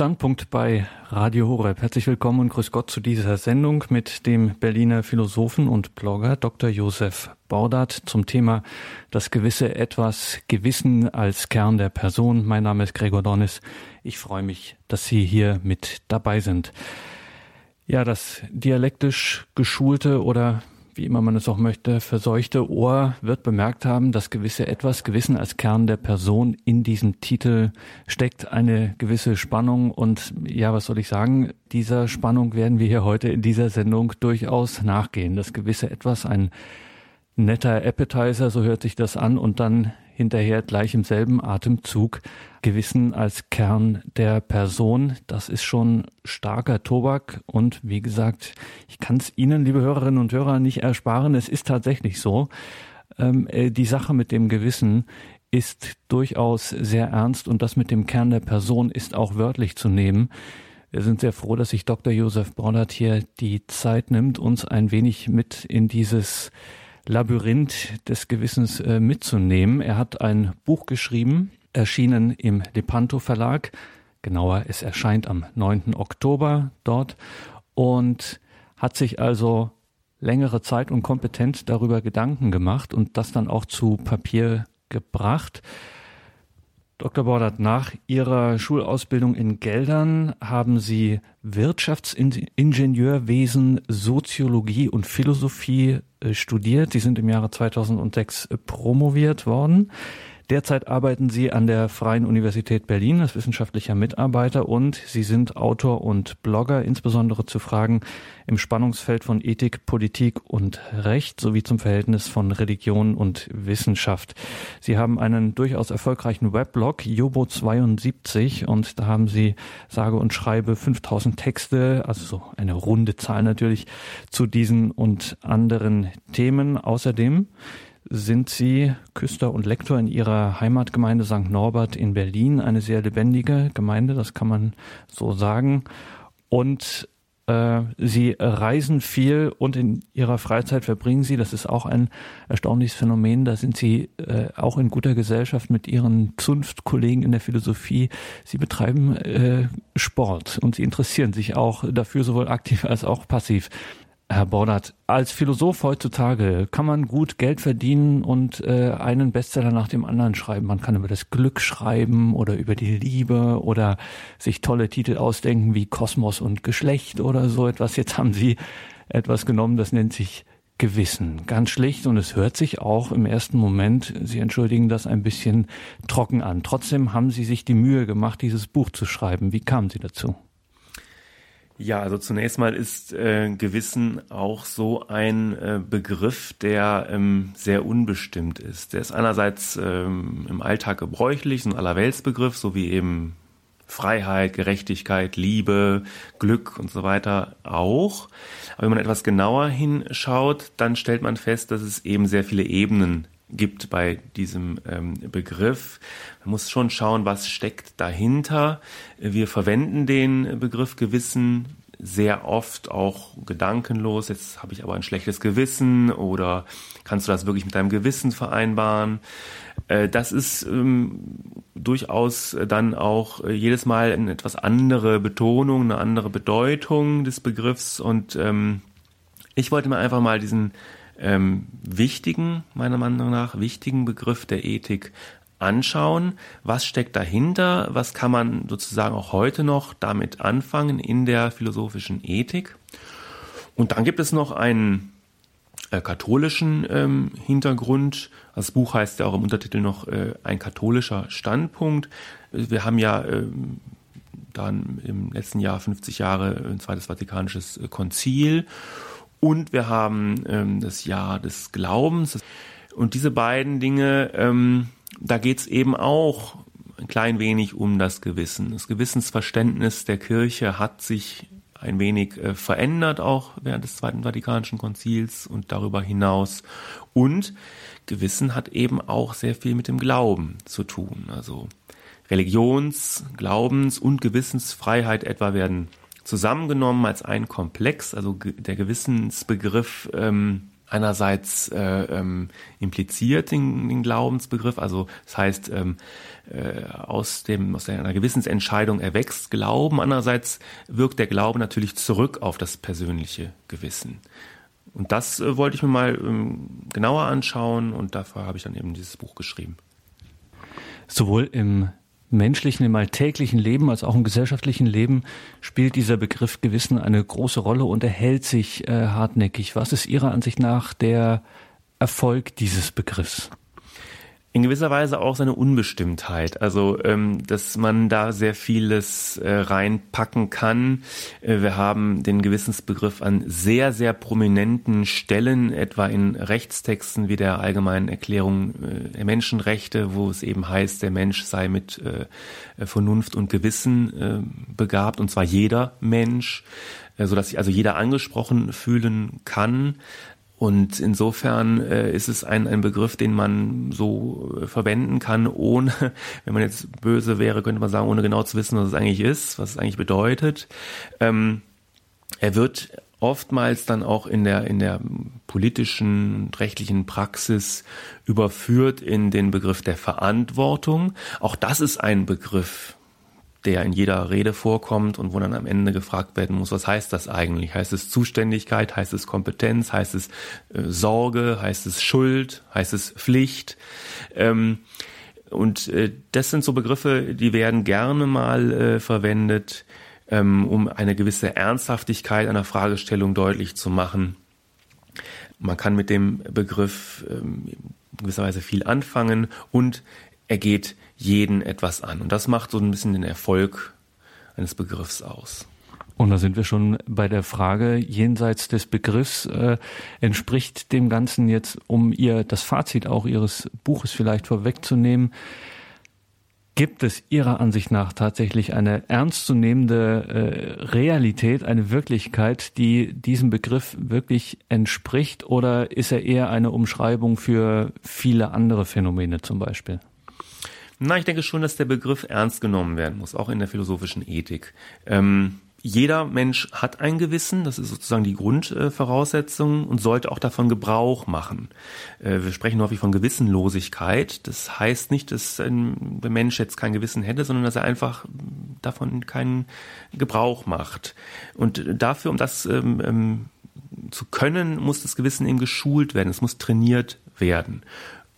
Standpunkt bei Radio Horeb. Herzlich willkommen und grüß Gott zu dieser Sendung mit dem Berliner Philosophen und Blogger Dr. Josef Bordat zum Thema das gewisse Etwas Gewissen als Kern der Person. Mein Name ist Gregor Dornis. Ich freue mich, dass Sie hier mit dabei sind. Ja, das dialektisch geschulte oder wie immer man es auch möchte, verseuchte Ohr wird bemerkt haben, dass gewisse etwas, Gewissen als Kern der Person in diesem Titel steckt eine gewisse Spannung und ja, was soll ich sagen, dieser Spannung werden wir hier heute in dieser Sendung durchaus nachgehen. Das gewisse etwas, ein netter Appetizer, so hört sich das an und dann hinterher gleich im selben Atemzug Gewissen als Kern der Person. Das ist schon starker Tobak und wie gesagt, ich kann es Ihnen, liebe Hörerinnen und Hörer, nicht ersparen. Es ist tatsächlich so. Ähm, äh, die Sache mit dem Gewissen ist durchaus sehr ernst und das mit dem Kern der Person ist auch wörtlich zu nehmen. Wir sind sehr froh, dass sich Dr. Josef Brodert hier die Zeit nimmt, uns ein wenig mit in dieses Labyrinth des Gewissens äh, mitzunehmen. Er hat ein Buch geschrieben, erschienen im Lepanto Verlag. Genauer, es erscheint am 9. Oktober dort und hat sich also längere Zeit und kompetent darüber Gedanken gemacht und das dann auch zu Papier gebracht. Dr. Bordert, nach Ihrer Schulausbildung in Geldern haben Sie Wirtschaftsingenieurwesen, Soziologie und Philosophie äh, studiert. Sie sind im Jahre 2006 promoviert worden. Derzeit arbeiten Sie an der Freien Universität Berlin als wissenschaftlicher Mitarbeiter und Sie sind Autor und Blogger, insbesondere zu Fragen im Spannungsfeld von Ethik, Politik und Recht sowie zum Verhältnis von Religion und Wissenschaft. Sie haben einen durchaus erfolgreichen Weblog, Jobo 72, und da haben Sie sage und schreibe 5000 Texte, also so eine runde Zahl natürlich, zu diesen und anderen Themen. Außerdem sind Sie Küster und Lektor in Ihrer Heimatgemeinde St. Norbert in Berlin, eine sehr lebendige Gemeinde, das kann man so sagen. Und äh, Sie reisen viel und in Ihrer Freizeit verbringen Sie, das ist auch ein erstaunliches Phänomen, da sind Sie äh, auch in guter Gesellschaft mit Ihren Zunftkollegen in der Philosophie. Sie betreiben äh, Sport und Sie interessieren sich auch dafür, sowohl aktiv als auch passiv. Herr Bordert, als Philosoph heutzutage kann man gut Geld verdienen und äh, einen Bestseller nach dem anderen schreiben. Man kann über das Glück schreiben oder über die Liebe oder sich tolle Titel ausdenken wie Kosmos und Geschlecht oder so etwas. Jetzt haben Sie etwas genommen, das nennt sich Gewissen. Ganz schlicht und es hört sich auch im ersten Moment, Sie entschuldigen das ein bisschen trocken an. Trotzdem haben Sie sich die Mühe gemacht, dieses Buch zu schreiben. Wie kamen Sie dazu? Ja, also zunächst mal ist äh, Gewissen auch so ein äh, Begriff, der ähm, sehr unbestimmt ist. Der ist einerseits ähm, im Alltag gebräuchlich, ein Allerweltsbegriff, so wie eben Freiheit, Gerechtigkeit, Liebe, Glück und so weiter auch. Aber wenn man etwas genauer hinschaut, dann stellt man fest, dass es eben sehr viele Ebenen gibt bei diesem ähm, Begriff. Man muss schon schauen, was steckt dahinter. Wir verwenden den Begriff Gewissen sehr oft auch gedankenlos. Jetzt habe ich aber ein schlechtes Gewissen oder kannst du das wirklich mit deinem Gewissen vereinbaren? Äh, das ist ähm, durchaus dann auch äh, jedes Mal eine etwas andere Betonung, eine andere Bedeutung des Begriffs und ähm, ich wollte mir einfach mal diesen ähm, wichtigen, meiner Meinung nach, wichtigen Begriff der Ethik anschauen, was steckt dahinter, was kann man sozusagen auch heute noch damit anfangen in der philosophischen Ethik. Und dann gibt es noch einen äh, katholischen ähm, Hintergrund. Das Buch heißt ja auch im Untertitel noch äh, ein katholischer Standpunkt. Wir haben ja äh, dann im letzten Jahr 50 Jahre ein zweites Vatikanisches Konzil und wir haben ähm, das Jahr des Glaubens. Und diese beiden Dinge, ähm, da geht's eben auch ein klein wenig um das Gewissen. Das Gewissensverständnis der Kirche hat sich ein wenig äh, verändert, auch während des Zweiten Vatikanischen Konzils und darüber hinaus. Und Gewissen hat eben auch sehr viel mit dem Glauben zu tun. Also Religions-, Glaubens- und Gewissensfreiheit etwa werden zusammengenommen als ein Komplex, also der Gewissensbegriff ähm, einerseits äh, ähm, impliziert den, den Glaubensbegriff, also das heißt ähm, äh, aus dem aus einer Gewissensentscheidung erwächst Glauben. Andererseits wirkt der Glaube natürlich zurück auf das persönliche Gewissen. Und das äh, wollte ich mir mal ähm, genauer anschauen und dafür habe ich dann eben dieses Buch geschrieben. Sowohl im menschlichen, im alltäglichen Leben als auch im gesellschaftlichen Leben spielt dieser Begriff Gewissen eine große Rolle und erhält sich äh, hartnäckig. Was ist Ihrer Ansicht nach der Erfolg dieses Begriffs? In gewisser Weise auch seine Unbestimmtheit. Also, ähm, dass man da sehr vieles äh, reinpacken kann. Äh, wir haben den Gewissensbegriff an sehr, sehr prominenten Stellen, etwa in Rechtstexten wie der Allgemeinen Erklärung äh, der Menschenrechte, wo es eben heißt, der Mensch sei mit äh, Vernunft und Gewissen äh, begabt, und zwar jeder Mensch, äh, so dass sich also jeder angesprochen fühlen kann. Und insofern äh, ist es ein, ein Begriff, den man so äh, verwenden kann, ohne, wenn man jetzt böse wäre, könnte man sagen, ohne genau zu wissen, was es eigentlich ist, was es eigentlich bedeutet. Ähm, er wird oftmals dann auch in der, in der politischen und rechtlichen Praxis überführt in den Begriff der Verantwortung. Auch das ist ein Begriff, der in jeder Rede vorkommt und wo dann am Ende gefragt werden muss, was heißt das eigentlich? Heißt es Zuständigkeit? Heißt es Kompetenz? Heißt es äh, Sorge? Heißt es Schuld? Heißt es Pflicht? Ähm, und äh, das sind so Begriffe, die werden gerne mal äh, verwendet, ähm, um eine gewisse Ernsthaftigkeit einer Fragestellung deutlich zu machen. Man kann mit dem Begriff ähm, in gewisser Weise viel anfangen und er geht jeden etwas an. Und das macht so ein bisschen den Erfolg eines Begriffs aus. Und da sind wir schon bei der Frage, jenseits des Begriffs, äh, entspricht dem Ganzen jetzt, um ihr das Fazit auch Ihres Buches vielleicht vorwegzunehmen, gibt es Ihrer Ansicht nach tatsächlich eine ernstzunehmende äh, Realität, eine Wirklichkeit, die diesem Begriff wirklich entspricht, oder ist er eher eine Umschreibung für viele andere Phänomene zum Beispiel? Na, ich denke schon, dass der Begriff ernst genommen werden muss, auch in der philosophischen Ethik. Ähm, jeder Mensch hat ein Gewissen, das ist sozusagen die Grundvoraussetzung und sollte auch davon Gebrauch machen. Äh, wir sprechen häufig von Gewissenlosigkeit. Das heißt nicht, dass ein, Mensch jetzt kein Gewissen hätte, sondern dass er einfach davon keinen Gebrauch macht. Und dafür, um das ähm, ähm, zu können, muss das Gewissen eben geschult werden, es muss trainiert werden.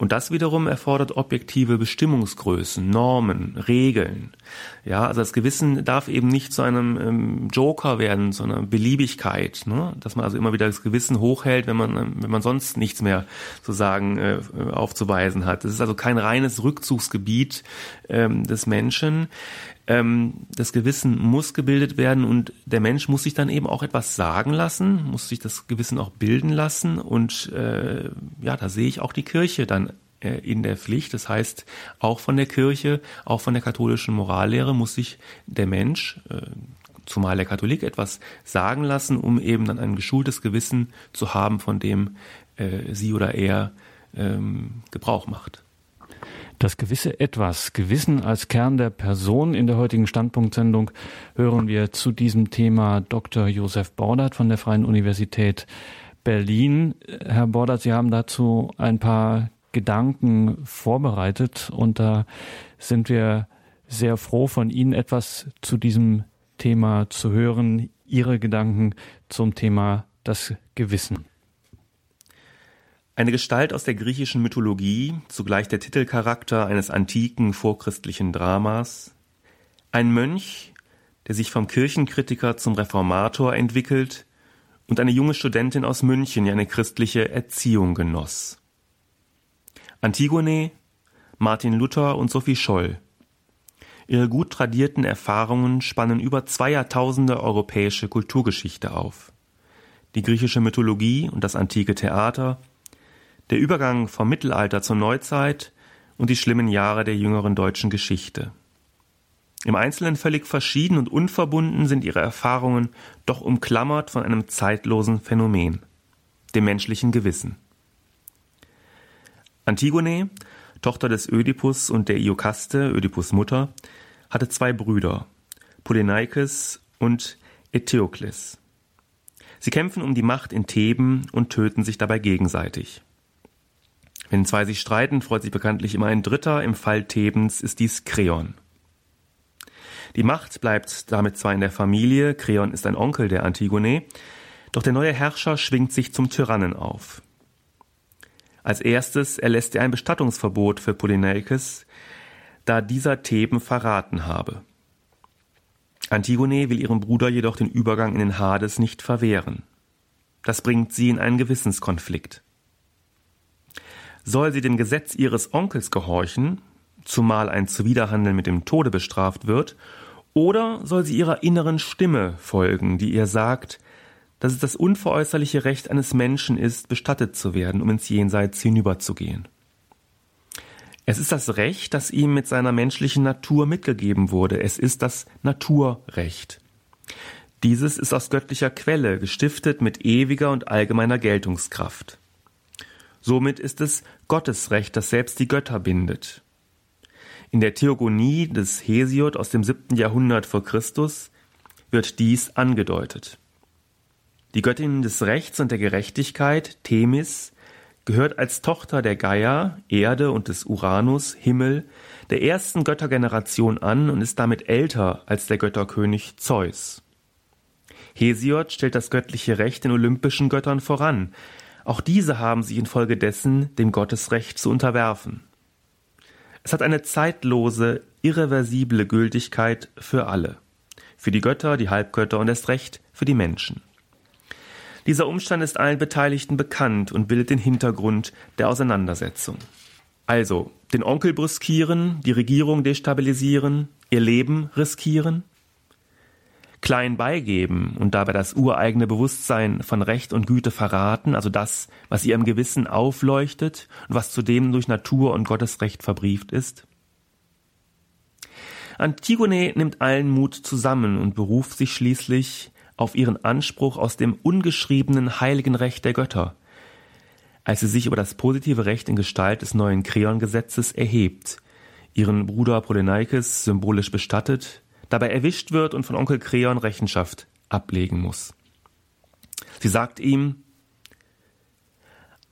Und das wiederum erfordert objektive Bestimmungsgrößen, Normen, Regeln. Ja, also das Gewissen darf eben nicht zu einem ähm, Joker werden, zu einer Beliebigkeit, ne? dass man also immer wieder das Gewissen hochhält, wenn man, wenn man sonst nichts mehr sozusagen äh, aufzuweisen hat. Das ist also kein reines Rückzugsgebiet ähm, des Menschen. Ähm, das Gewissen muss gebildet werden und der Mensch muss sich dann eben auch etwas sagen lassen, muss sich das Gewissen auch bilden lassen und äh, ja, da sehe ich auch die Kirche dann äh, in der Pflicht. Das heißt, auch von der Kirche, auch von der katholischen Morallehre muss sich der Mensch, äh, zumal der Katholik, etwas sagen lassen, um eben dann ein geschultes Gewissen zu haben, von dem äh, sie oder er ähm, Gebrauch macht. Das gewisse Etwas, Gewissen als Kern der Person in der heutigen Standpunktsendung hören wir zu diesem Thema Dr. Josef Bordert von der Freien Universität Berlin. Herr Bordert, Sie haben dazu ein paar Gedanken vorbereitet und da sind wir sehr froh, von Ihnen etwas zu diesem Thema zu hören, Ihre Gedanken zum Thema das Gewissen. Eine Gestalt aus der griechischen Mythologie, zugleich der Titelcharakter eines antiken vorchristlichen Dramas, ein Mönch, der sich vom Kirchenkritiker zum Reformator entwickelt und eine junge Studentin aus München, die eine christliche Erziehung genoss. Antigone, Martin Luther und Sophie Scholl. Ihre gut tradierten Erfahrungen spannen über zwei Jahrtausende europäische Kulturgeschichte auf. Die griechische Mythologie und das antike Theater – der Übergang vom Mittelalter zur Neuzeit und die schlimmen Jahre der jüngeren deutschen Geschichte. Im Einzelnen völlig verschieden und unverbunden sind ihre Erfahrungen doch umklammert von einem zeitlosen Phänomen, dem menschlichen Gewissen. Antigone, Tochter des Ödipus und der Iokaste, Ödipus Mutter, hatte zwei Brüder, Polyneikes und Eteokles. Sie kämpfen um die Macht in Theben und töten sich dabei gegenseitig. Wenn zwei sich streiten, freut sich bekanntlich immer ein Dritter. Im Fall Thebens ist dies Kreon. Die Macht bleibt damit zwar in der Familie, Kreon ist ein Onkel der Antigone, doch der neue Herrscher schwingt sich zum Tyrannen auf. Als erstes erlässt er ein Bestattungsverbot für Polyneikes, da dieser Theben verraten habe. Antigone will ihrem Bruder jedoch den Übergang in den Hades nicht verwehren. Das bringt sie in einen Gewissenskonflikt. Soll sie dem Gesetz ihres Onkels gehorchen, zumal ein Zuwiderhandeln mit dem Tode bestraft wird, oder soll sie ihrer inneren Stimme folgen, die ihr sagt, dass es das unveräußerliche Recht eines Menschen ist, bestattet zu werden, um ins Jenseits hinüberzugehen? Es ist das Recht, das ihm mit seiner menschlichen Natur mitgegeben wurde. Es ist das Naturrecht. Dieses ist aus göttlicher Quelle, gestiftet mit ewiger und allgemeiner Geltungskraft. Somit ist es Gottes Recht, das selbst die Götter bindet. In der Theogonie des Hesiod aus dem siebten Jahrhundert vor Christus wird dies angedeutet. Die Göttin des Rechts und der Gerechtigkeit, Themis, gehört als Tochter der Gaia, Erde und des Uranus, Himmel, der ersten Göttergeneration an und ist damit älter als der Götterkönig Zeus. Hesiod stellt das göttliche Recht den olympischen Göttern voran. Auch diese haben sich infolgedessen dem Gottesrecht zu unterwerfen. Es hat eine zeitlose, irreversible Gültigkeit für alle. Für die Götter, die Halbgötter und erst recht für die Menschen. Dieser Umstand ist allen Beteiligten bekannt und bildet den Hintergrund der Auseinandersetzung. Also, den Onkel brüskieren, die Regierung destabilisieren, ihr Leben riskieren, klein beigeben und dabei das ureigene Bewusstsein von Recht und Güte verraten, also das, was ihrem Gewissen aufleuchtet und was zudem durch Natur und Gottesrecht verbrieft ist? Antigone nimmt allen Mut zusammen und beruft sich schließlich auf ihren Anspruch aus dem ungeschriebenen heiligen Recht der Götter, als sie sich über das positive Recht in Gestalt des neuen Kreon-Gesetzes erhebt, ihren Bruder Polyneikes symbolisch bestattet, dabei erwischt wird und von Onkel Kreon Rechenschaft ablegen muss. Sie sagt ihm,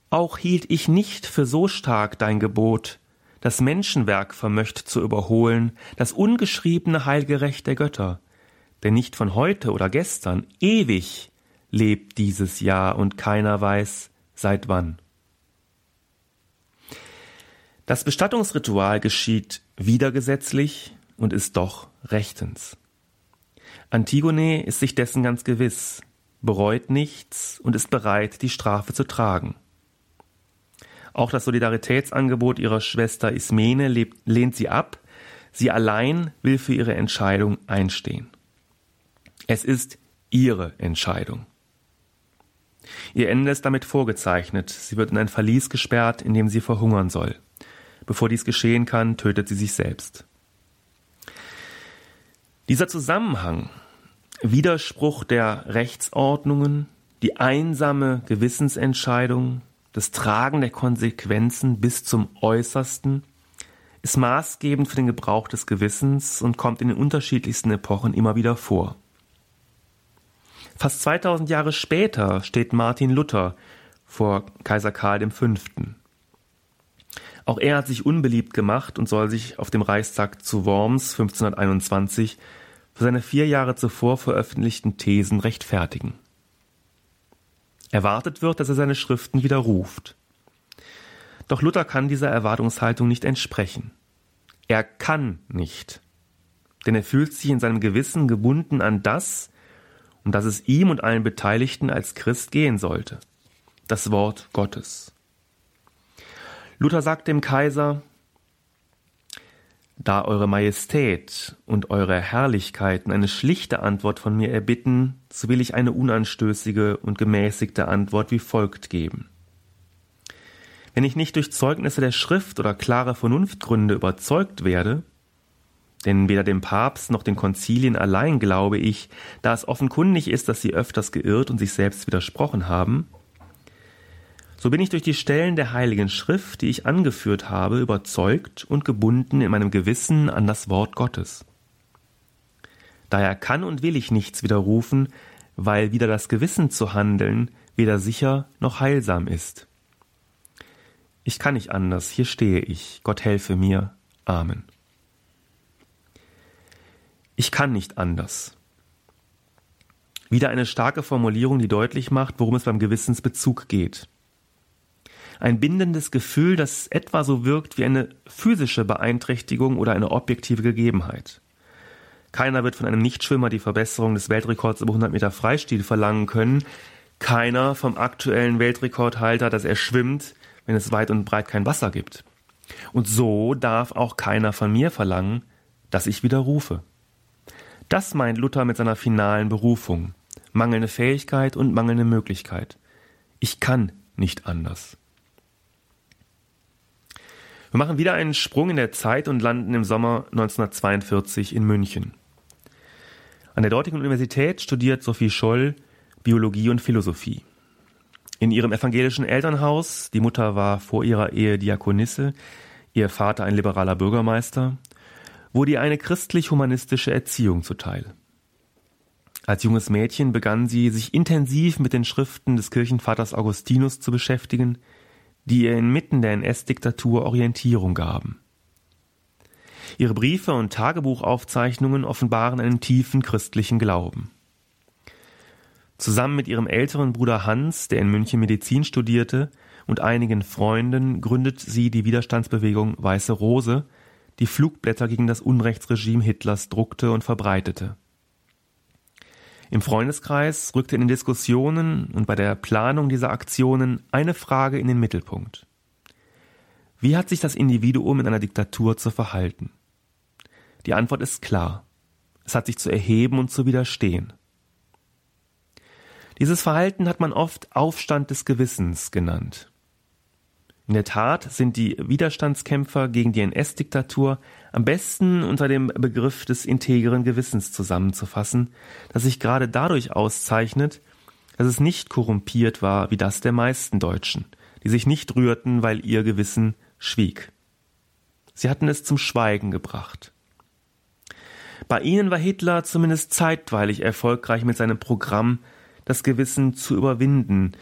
auch hielt ich nicht für so stark dein Gebot, das Menschenwerk vermöcht zu überholen, das ungeschriebene heilige Recht der Götter. Denn nicht von heute oder gestern, ewig lebt dieses Jahr und keiner weiß, seit wann. Das Bestattungsritual geschieht widergesetzlich und ist doch rechtens. Antigone ist sich dessen ganz gewiss, bereut nichts und ist bereit, die Strafe zu tragen. Auch das Solidaritätsangebot ihrer Schwester Ismene lehnt sie ab, sie allein will für ihre Entscheidung einstehen. Es ist ihre Entscheidung. Ihr Ende ist damit vorgezeichnet, sie wird in ein Verlies gesperrt, in dem sie verhungern soll. Bevor dies geschehen kann, tötet sie sich selbst. Dieser Zusammenhang, Widerspruch der Rechtsordnungen, die einsame Gewissensentscheidung, das Tragen der Konsequenzen bis zum Äußersten, ist maßgebend für den Gebrauch des Gewissens und kommt in den unterschiedlichsten Epochen immer wieder vor. Fast 2000 Jahre später steht Martin Luther vor Kaiser Karl V. Auch er hat sich unbeliebt gemacht und soll sich auf dem Reichstag zu Worms 1521 für seine vier Jahre zuvor veröffentlichten Thesen rechtfertigen. Erwartet wird, dass er seine Schriften widerruft. Doch Luther kann dieser Erwartungshaltung nicht entsprechen. Er kann nicht. Denn er fühlt sich in seinem Gewissen gebunden an das, um das es ihm und allen Beteiligten als Christ gehen sollte. Das Wort Gottes. Luther sagt dem Kaiser, da Eure Majestät und Eure Herrlichkeiten eine schlichte Antwort von mir erbitten, so will ich eine unanstößige und gemäßigte Antwort wie folgt geben. Wenn ich nicht durch Zeugnisse der Schrift oder klare Vernunftgründe überzeugt werde, denn weder dem Papst noch den Konzilien allein glaube ich, da es offenkundig ist, dass sie öfters geirrt und sich selbst widersprochen haben, so bin ich durch die Stellen der Heiligen Schrift, die ich angeführt habe, überzeugt und gebunden in meinem Gewissen an das Wort Gottes. Daher kann und will ich nichts widerrufen, weil wieder das Gewissen zu handeln weder sicher noch heilsam ist. Ich kann nicht anders, hier stehe ich, Gott helfe mir. Amen. Ich kann nicht anders. Wieder eine starke Formulierung, die deutlich macht, worum es beim Gewissensbezug geht. Ein bindendes Gefühl, das etwa so wirkt wie eine physische Beeinträchtigung oder eine objektive Gegebenheit. Keiner wird von einem Nichtschwimmer die Verbesserung des Weltrekords über 100 Meter Freistil verlangen können. Keiner vom aktuellen Weltrekordhalter, dass er schwimmt, wenn es weit und breit kein Wasser gibt. Und so darf auch keiner von mir verlangen, dass ich widerrufe. Das meint Luther mit seiner finalen Berufung. Mangelnde Fähigkeit und mangelnde Möglichkeit. Ich kann nicht anders. Wir machen wieder einen Sprung in der Zeit und landen im Sommer 1942 in München. An der dortigen Universität studiert Sophie Scholl Biologie und Philosophie. In ihrem evangelischen Elternhaus, die Mutter war vor ihrer Ehe Diakonisse, ihr Vater ein liberaler Bürgermeister, wurde ihr eine christlich-humanistische Erziehung zuteil. Als junges Mädchen begann sie, sich intensiv mit den Schriften des Kirchenvaters Augustinus zu beschäftigen, die ihr inmitten der NS-Diktatur Orientierung gaben. Ihre Briefe und Tagebuchaufzeichnungen offenbaren einen tiefen christlichen Glauben. Zusammen mit ihrem älteren Bruder Hans, der in München Medizin studierte, und einigen Freunden gründet sie die Widerstandsbewegung Weiße Rose, die Flugblätter gegen das Unrechtsregime Hitlers druckte und verbreitete. Im Freundeskreis rückte in den Diskussionen und bei der Planung dieser Aktionen eine Frage in den Mittelpunkt. Wie hat sich das Individuum in einer Diktatur zu verhalten? Die Antwort ist klar. Es hat sich zu erheben und zu widerstehen. Dieses Verhalten hat man oft Aufstand des Gewissens genannt. In der Tat sind die Widerstandskämpfer gegen die NS-Diktatur am besten unter dem Begriff des integeren Gewissens zusammenzufassen, das sich gerade dadurch auszeichnet, dass es nicht korrumpiert war wie das der meisten Deutschen, die sich nicht rührten, weil ihr Gewissen schwieg. Sie hatten es zum Schweigen gebracht. Bei ihnen war Hitler zumindest zeitweilig erfolgreich mit seinem Programm, das Gewissen zu überwinden,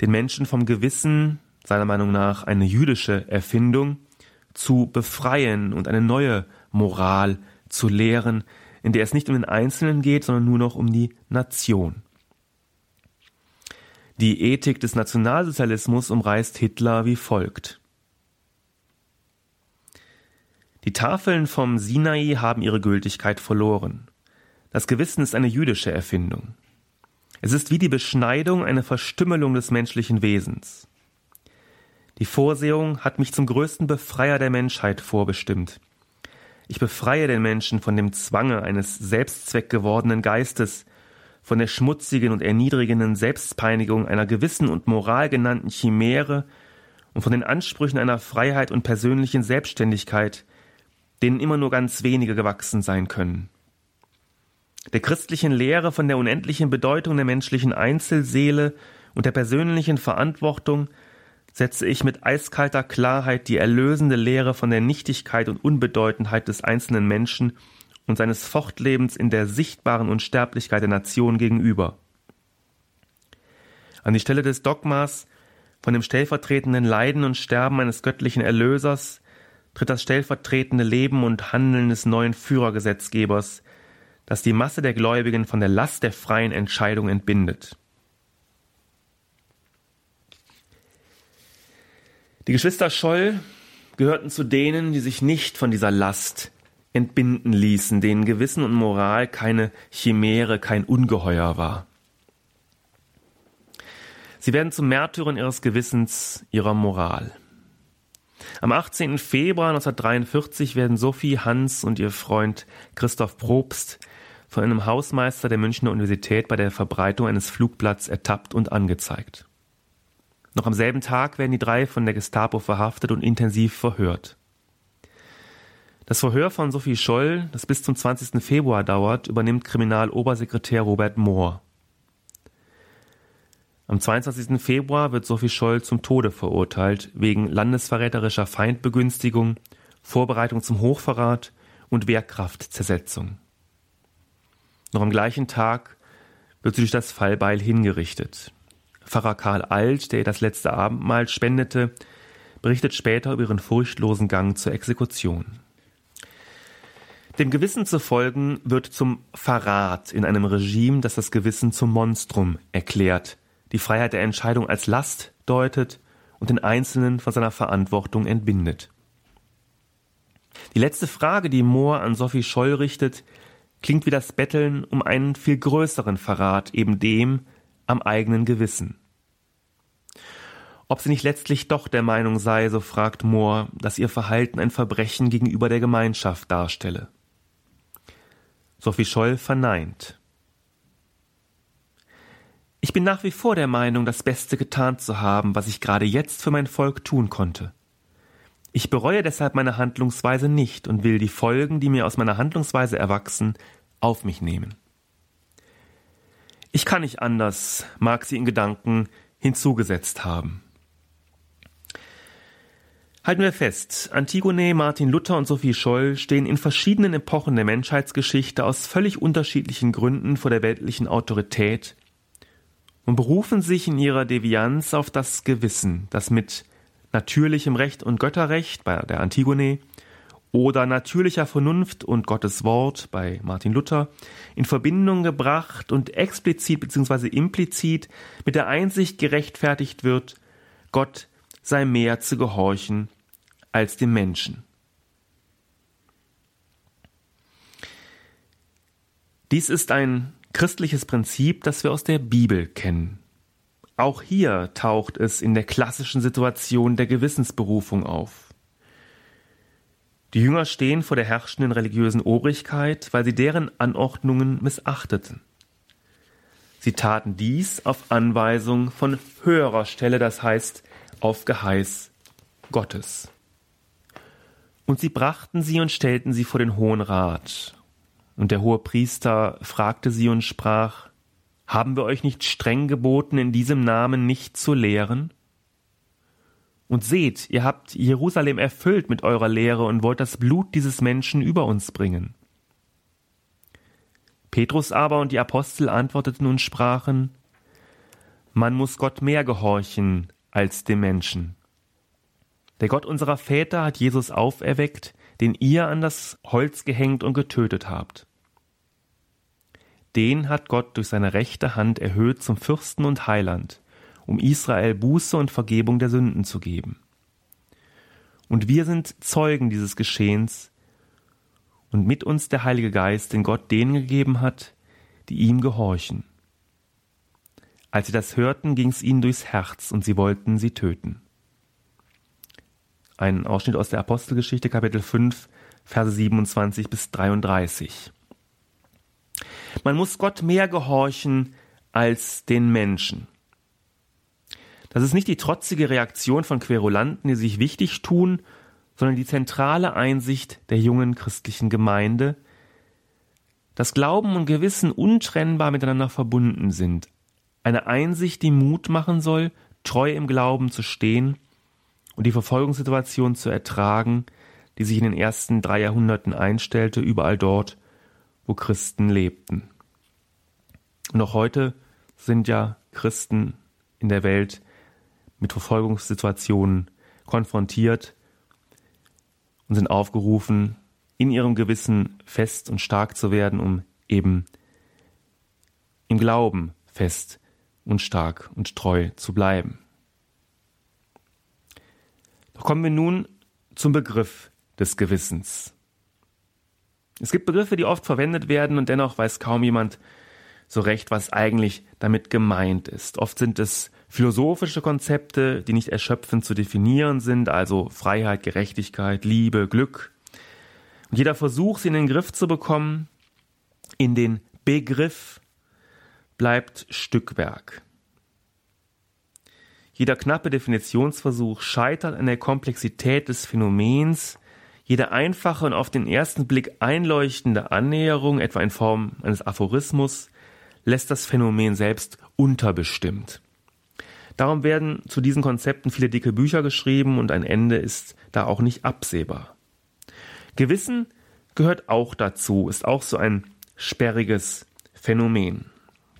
den Menschen vom Gewissen, seiner Meinung nach eine jüdische Erfindung, zu befreien und eine neue Moral zu lehren, in der es nicht um den Einzelnen geht, sondern nur noch um die Nation. Die Ethik des Nationalsozialismus umreißt Hitler wie folgt. Die Tafeln vom Sinai haben ihre Gültigkeit verloren. Das Gewissen ist eine jüdische Erfindung. Es ist wie die Beschneidung eine Verstümmelung des menschlichen Wesens. Die Vorsehung hat mich zum größten Befreier der Menschheit vorbestimmt. Ich befreie den Menschen von dem Zwange eines Selbstzweck gewordenen Geistes, von der schmutzigen und erniedrigenden Selbstpeinigung einer gewissen und Moral genannten Chimäre und von den Ansprüchen einer Freiheit und persönlichen Selbstständigkeit, denen immer nur ganz wenige gewachsen sein können. Der christlichen Lehre von der unendlichen Bedeutung der menschlichen Einzelseele und der persönlichen Verantwortung setze ich mit eiskalter Klarheit die erlösende Lehre von der Nichtigkeit und Unbedeutendheit des einzelnen Menschen und seines Fortlebens in der sichtbaren Unsterblichkeit der Nation gegenüber. An die Stelle des Dogmas von dem stellvertretenden Leiden und Sterben eines göttlichen Erlösers tritt das stellvertretende Leben und Handeln des neuen Führergesetzgebers, das die Masse der Gläubigen von der Last der freien Entscheidung entbindet. Die Geschwister Scholl gehörten zu denen, die sich nicht von dieser Last entbinden ließen, denen Gewissen und Moral keine Chimäre, kein Ungeheuer war. Sie werden zu Märtyrern ihres Gewissens, ihrer Moral. Am 18. Februar 1943 werden Sophie Hans und ihr Freund Christoph Probst von einem Hausmeister der Münchner Universität bei der Verbreitung eines Flugblatts ertappt und angezeigt. Noch am selben Tag werden die drei von der Gestapo verhaftet und intensiv verhört. Das Verhör von Sophie Scholl, das bis zum 20. Februar dauert, übernimmt Kriminalobersekretär Robert Mohr. Am 22. Februar wird Sophie Scholl zum Tode verurteilt wegen landesverräterischer Feindbegünstigung, Vorbereitung zum Hochverrat und Wehrkraftzersetzung. Noch am gleichen Tag wird sie durch das Fallbeil hingerichtet. Pfarrer Karl Alt, der ihr das letzte Abendmahl spendete, berichtet später über ihren furchtlosen Gang zur Exekution. Dem Gewissen zu folgen wird zum Verrat in einem Regime, das das Gewissen zum Monstrum erklärt, die Freiheit der Entscheidung als Last deutet und den Einzelnen von seiner Verantwortung entbindet. Die letzte Frage, die Mohr an Sophie Scholl richtet, klingt wie das Betteln um einen viel größeren Verrat, eben dem am eigenen Gewissen. Ob sie nicht letztlich doch der Meinung sei, so fragt Mohr, dass ihr Verhalten ein Verbrechen gegenüber der Gemeinschaft darstelle. Sophie Scholl verneint. Ich bin nach wie vor der Meinung, das Beste getan zu haben, was ich gerade jetzt für mein Volk tun konnte. Ich bereue deshalb meine Handlungsweise nicht und will die Folgen, die mir aus meiner Handlungsweise erwachsen, auf mich nehmen. Ich kann nicht anders, mag sie in Gedanken hinzugesetzt haben. Halten wir fest, Antigone, Martin Luther und Sophie Scholl stehen in verschiedenen Epochen der Menschheitsgeschichte aus völlig unterschiedlichen Gründen vor der weltlichen Autorität und berufen sich in ihrer Devianz auf das Gewissen, das mit natürlichem Recht und Götterrecht bei der Antigone oder natürlicher Vernunft und Gottes Wort bei Martin Luther in Verbindung gebracht und explizit bzw. implizit mit der Einsicht gerechtfertigt wird, Gott sei mehr zu gehorchen als dem Menschen. Dies ist ein christliches Prinzip, das wir aus der Bibel kennen. Auch hier taucht es in der klassischen Situation der Gewissensberufung auf. Die Jünger stehen vor der herrschenden religiösen Obrigkeit, weil sie deren Anordnungen missachteten. Sie taten dies auf Anweisung von höherer Stelle, das heißt auf Geheiß Gottes. Und sie brachten sie und stellten sie vor den Hohen Rat. Und der hohe Priester fragte sie und sprach, Haben wir euch nicht streng geboten, in diesem Namen nicht zu lehren? Und seht, ihr habt Jerusalem erfüllt mit eurer Lehre und wollt das Blut dieses Menschen über uns bringen. Petrus aber und die Apostel antworteten und sprachen, Man muss Gott mehr gehorchen als dem Menschen. Der Gott unserer Väter hat Jesus auferweckt, den ihr an das Holz gehängt und getötet habt. Den hat Gott durch seine rechte Hand erhöht zum Fürsten und Heiland, um Israel Buße und Vergebung der Sünden zu geben. Und wir sind Zeugen dieses Geschehens und mit uns der Heilige Geist, den Gott denen gegeben hat, die ihm gehorchen. Als sie das hörten, ging es ihnen durchs Herz und sie wollten sie töten. Ein Ausschnitt aus der Apostelgeschichte, Kapitel 5, Verse 27 bis 33. Man muss Gott mehr gehorchen als den Menschen. Das ist nicht die trotzige Reaktion von Querulanten, die sich wichtig tun, sondern die zentrale Einsicht der jungen christlichen Gemeinde, dass Glauben und Gewissen untrennbar miteinander verbunden sind. Eine Einsicht, die Mut machen soll, treu im Glauben zu stehen und die Verfolgungssituation zu ertragen, die sich in den ersten drei Jahrhunderten einstellte, überall dort, wo Christen lebten. Und auch heute sind ja Christen in der Welt mit Verfolgungssituationen konfrontiert und sind aufgerufen, in ihrem Gewissen fest und stark zu werden, um eben im Glauben fest und stark und treu zu bleiben. Doch kommen wir nun zum Begriff des Gewissens. Es gibt Begriffe, die oft verwendet werden und dennoch weiß kaum jemand so recht, was eigentlich damit gemeint ist. Oft sind es philosophische Konzepte, die nicht erschöpfend zu definieren sind, also Freiheit, Gerechtigkeit, Liebe, Glück. Und jeder Versuch, sie in den Griff zu bekommen, in den Begriff, bleibt Stückwerk. Jeder knappe Definitionsversuch scheitert an der Komplexität des Phänomens, jede einfache und auf den ersten Blick einleuchtende Annäherung, etwa in Form eines Aphorismus, lässt das Phänomen selbst unterbestimmt. Darum werden zu diesen Konzepten viele dicke Bücher geschrieben und ein Ende ist da auch nicht absehbar. Gewissen gehört auch dazu, ist auch so ein sperriges Phänomen.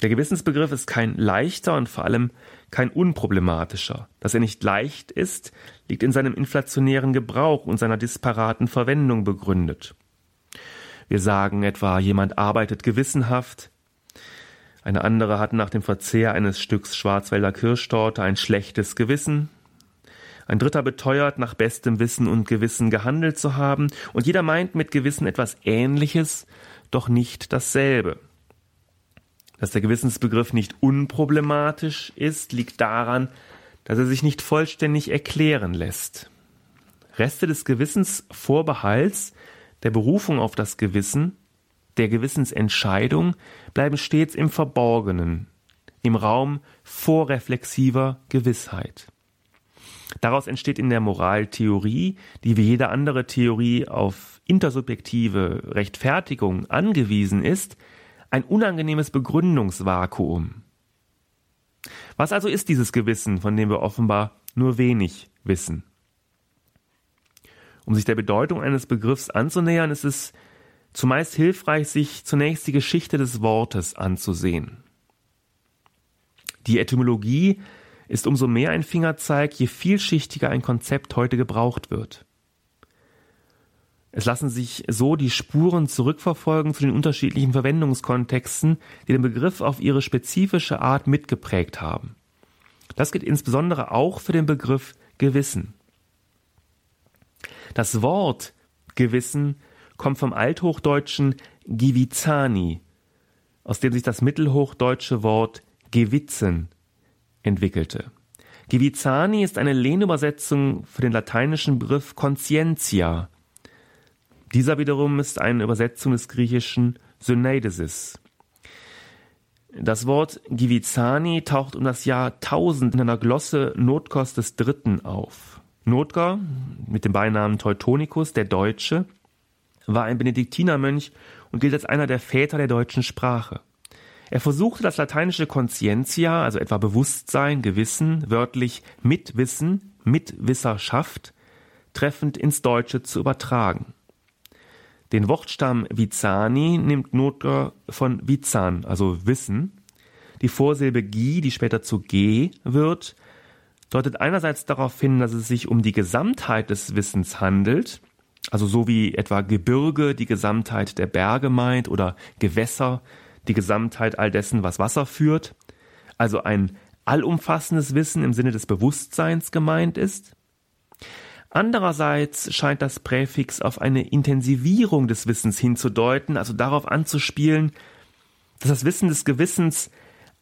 Der Gewissensbegriff ist kein leichter und vor allem kein unproblematischer. Dass er nicht leicht ist, liegt in seinem inflationären Gebrauch und seiner disparaten Verwendung begründet. Wir sagen etwa, jemand arbeitet gewissenhaft, eine andere hat nach dem Verzehr eines Stücks Schwarzwälder Kirschtorte ein schlechtes Gewissen, ein dritter beteuert, nach bestem Wissen und Gewissen gehandelt zu haben, und jeder meint mit Gewissen etwas Ähnliches, doch nicht dasselbe. Dass der Gewissensbegriff nicht unproblematisch ist, liegt daran, dass er sich nicht vollständig erklären lässt. Reste des Gewissensvorbehalts, der Berufung auf das Gewissen, der Gewissensentscheidung bleiben stets im Verborgenen, im Raum vorreflexiver Gewissheit. Daraus entsteht in der Moraltheorie, die wie jede andere Theorie auf intersubjektive Rechtfertigung angewiesen ist, ein unangenehmes Begründungsvakuum. Was also ist dieses Gewissen, von dem wir offenbar nur wenig wissen? Um sich der Bedeutung eines Begriffs anzunähern, ist es zumeist hilfreich, sich zunächst die Geschichte des Wortes anzusehen. Die Etymologie ist umso mehr ein Fingerzeig, je vielschichtiger ein Konzept heute gebraucht wird. Es lassen sich so die Spuren zurückverfolgen zu den unterschiedlichen Verwendungskontexten, die den Begriff auf ihre spezifische Art mitgeprägt haben. Das gilt insbesondere auch für den Begriff Gewissen. Das Wort Gewissen kommt vom althochdeutschen Givizani, aus dem sich das mittelhochdeutsche Wort Gewitzen entwickelte. Givizani ist eine Lehnübersetzung für den lateinischen Begriff Conscientia. Dieser wiederum ist eine Übersetzung des griechischen Syneidesis. Das Wort Givizani taucht um das Jahr 1000 in einer Glosse Notkos des Dritten auf. Notker, mit dem Beinamen Teutonicus, der Deutsche, war ein Benediktinermönch und gilt als einer der Väter der deutschen Sprache. Er versuchte das lateinische Conscientia, also etwa Bewusstsein, Gewissen, wörtlich Mitwissen, Mitwisserschaft, treffend ins Deutsche zu übertragen. Den Wortstamm Vizani nimmt Notker von Vizan, also Wissen. Die Vorsilbe gi, die später zu g wird, deutet einerseits darauf hin, dass es sich um die Gesamtheit des Wissens handelt, also so wie etwa Gebirge die Gesamtheit der Berge meint oder Gewässer die Gesamtheit all dessen, was Wasser führt, also ein allumfassendes Wissen im Sinne des Bewusstseins gemeint ist. Andererseits scheint das Präfix auf eine Intensivierung des Wissens hinzudeuten, also darauf anzuspielen, dass das Wissen des Gewissens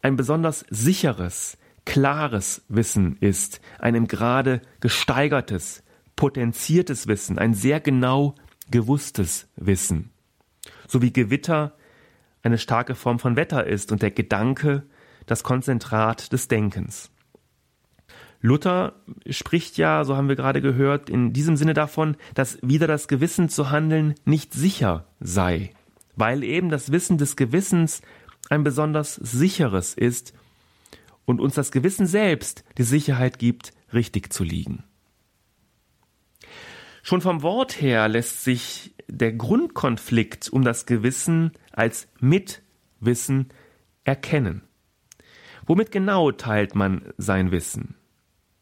ein besonders sicheres, klares Wissen ist, ein im Grade gesteigertes, potenziertes Wissen, ein sehr genau gewusstes Wissen. So wie Gewitter eine starke Form von Wetter ist und der Gedanke das Konzentrat des Denkens. Luther spricht ja, so haben wir gerade gehört, in diesem Sinne davon, dass wieder das Gewissen zu handeln nicht sicher sei, weil eben das Wissen des Gewissens ein besonders sicheres ist und uns das Gewissen selbst die Sicherheit gibt, richtig zu liegen. Schon vom Wort her lässt sich der Grundkonflikt um das Gewissen als Mitwissen erkennen. Womit genau teilt man sein Wissen?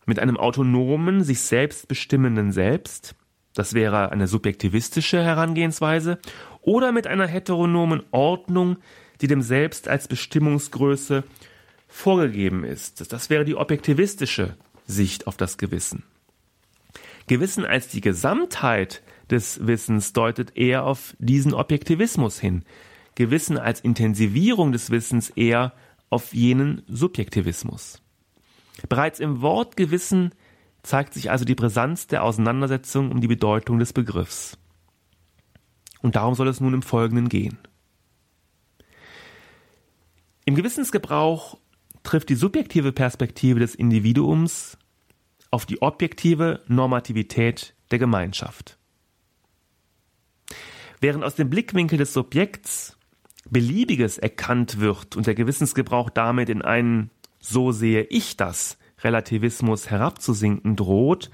Mit einem autonomen, sich selbst bestimmenden Selbst, das wäre eine subjektivistische Herangehensweise, oder mit einer heteronomen Ordnung, die dem Selbst als Bestimmungsgröße vorgegeben ist. Das wäre die objektivistische Sicht auf das Gewissen. Gewissen als die Gesamtheit des Wissens deutet eher auf diesen Objektivismus hin. Gewissen als Intensivierung des Wissens eher auf jenen Subjektivismus. Bereits im Wort Gewissen zeigt sich also die Brisanz der Auseinandersetzung um die Bedeutung des Begriffs. Und darum soll es nun im Folgenden gehen. Im Gewissensgebrauch trifft die subjektive Perspektive des Individuums auf die objektive Normativität der Gemeinschaft. Während aus dem Blickwinkel des Subjekts Beliebiges erkannt wird und der Gewissensgebrauch damit in einen so sehe ich das Relativismus herabzusinken droht,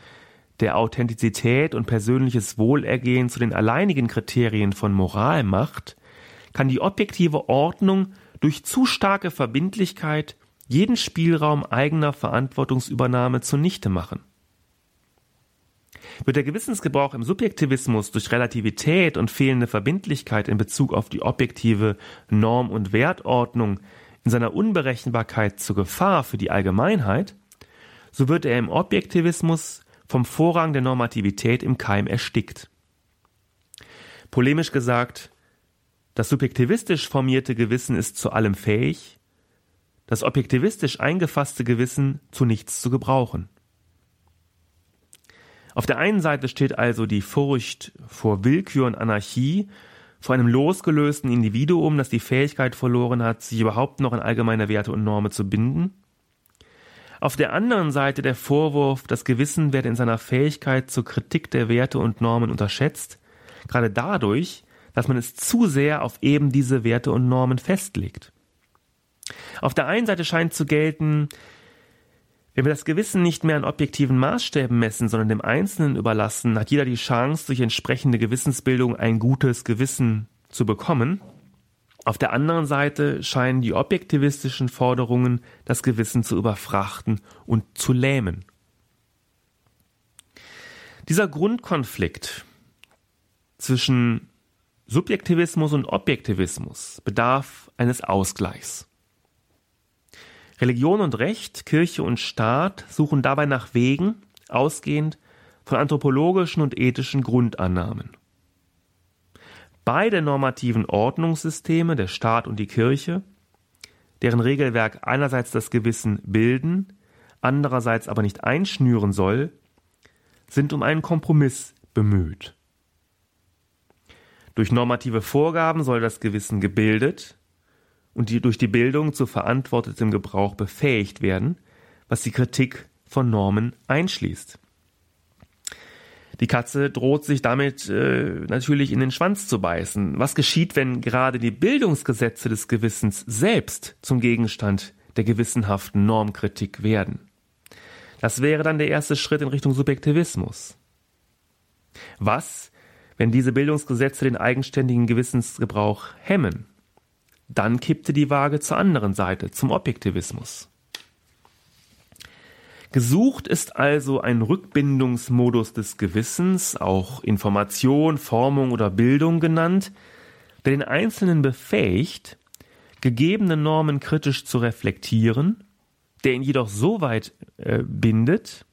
der Authentizität und persönliches Wohlergehen zu den alleinigen Kriterien von Moral macht, kann die objektive Ordnung durch zu starke Verbindlichkeit jeden Spielraum eigener Verantwortungsübernahme zunichte machen. Wird der Gewissensgebrauch im Subjektivismus durch Relativität und fehlende Verbindlichkeit in Bezug auf die objektive Norm- und Wertordnung in seiner Unberechenbarkeit zur Gefahr für die Allgemeinheit, so wird er im Objektivismus vom Vorrang der Normativität im Keim erstickt. Polemisch gesagt, das subjektivistisch formierte Gewissen ist zu allem fähig, das objektivistisch eingefasste Gewissen zu nichts zu gebrauchen. Auf der einen Seite steht also die Furcht vor Willkür und Anarchie, vor einem losgelösten Individuum, das die Fähigkeit verloren hat, sich überhaupt noch an allgemeine Werte und Normen zu binden. Auf der anderen Seite der Vorwurf, das Gewissen werde in seiner Fähigkeit zur Kritik der Werte und Normen unterschätzt, gerade dadurch, dass man es zu sehr auf eben diese Werte und Normen festlegt. Auf der einen Seite scheint zu gelten, wenn wir das Gewissen nicht mehr an objektiven Maßstäben messen, sondern dem Einzelnen überlassen, hat jeder die Chance, durch entsprechende Gewissensbildung ein gutes Gewissen zu bekommen. Auf der anderen Seite scheinen die objektivistischen Forderungen, das Gewissen zu überfrachten und zu lähmen. Dieser Grundkonflikt zwischen Subjektivismus und Objektivismus bedarf eines Ausgleichs. Religion und Recht, Kirche und Staat suchen dabei nach Wegen, ausgehend von anthropologischen und ethischen Grundannahmen. Beide normativen Ordnungssysteme, der Staat und die Kirche, deren Regelwerk einerseits das Gewissen bilden, andererseits aber nicht einschnüren soll, sind um einen Kompromiss bemüht. Durch normative Vorgaben soll das Gewissen gebildet und die durch die Bildung zu verantwortetem Gebrauch befähigt werden, was die Kritik von Normen einschließt. Die Katze droht sich damit äh, natürlich in den Schwanz zu beißen. Was geschieht, wenn gerade die Bildungsgesetze des Gewissens selbst zum Gegenstand der gewissenhaften Normkritik werden? Das wäre dann der erste Schritt in Richtung Subjektivismus. Was, wenn diese Bildungsgesetze den eigenständigen Gewissensgebrauch hemmen. Dann kippte die Waage zur anderen Seite, zum Objektivismus. Gesucht ist also ein Rückbindungsmodus des Gewissens, auch Information, Formung oder Bildung genannt, der den Einzelnen befähigt, gegebene Normen kritisch zu reflektieren, der ihn jedoch so weit äh, bindet,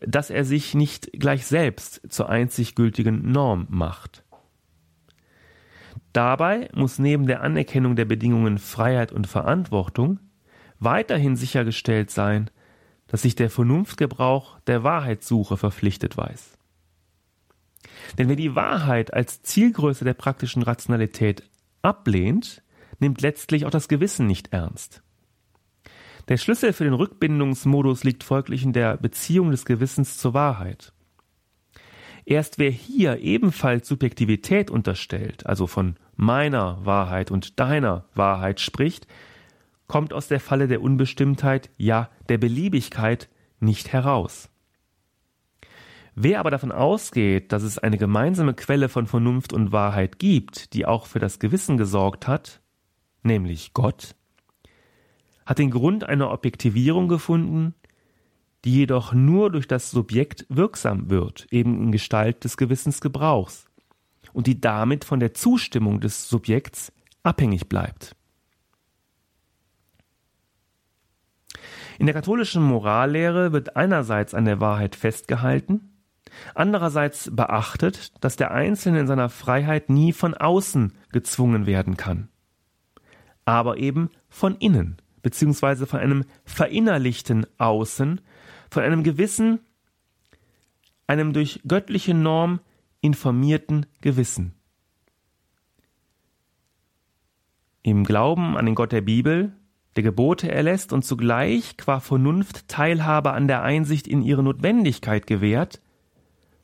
dass er sich nicht gleich selbst zur einzig gültigen Norm macht. Dabei muss neben der Anerkennung der Bedingungen Freiheit und Verantwortung weiterhin sichergestellt sein, dass sich der Vernunftgebrauch der Wahrheitssuche verpflichtet weiß. Denn wer die Wahrheit als Zielgröße der praktischen Rationalität ablehnt, nimmt letztlich auch das Gewissen nicht ernst. Der Schlüssel für den Rückbindungsmodus liegt folglich in der Beziehung des Gewissens zur Wahrheit. Erst wer hier ebenfalls Subjektivität unterstellt, also von meiner Wahrheit und deiner Wahrheit spricht, kommt aus der Falle der Unbestimmtheit, ja der Beliebigkeit nicht heraus. Wer aber davon ausgeht, dass es eine gemeinsame Quelle von Vernunft und Wahrheit gibt, die auch für das Gewissen gesorgt hat, nämlich Gott, hat den Grund einer Objektivierung gefunden, die jedoch nur durch das Subjekt wirksam wird, eben in Gestalt des Gewissensgebrauchs, und die damit von der Zustimmung des Subjekts abhängig bleibt. In der katholischen Morallehre wird einerseits an der Wahrheit festgehalten, andererseits beachtet, dass der Einzelne in seiner Freiheit nie von außen gezwungen werden kann, aber eben von innen beziehungsweise von einem verinnerlichten Außen, von einem gewissen, einem durch göttliche Norm informierten Gewissen. Im Glauben an den Gott der Bibel, der Gebote erlässt und zugleich qua Vernunft Teilhabe an der Einsicht in ihre Notwendigkeit gewährt,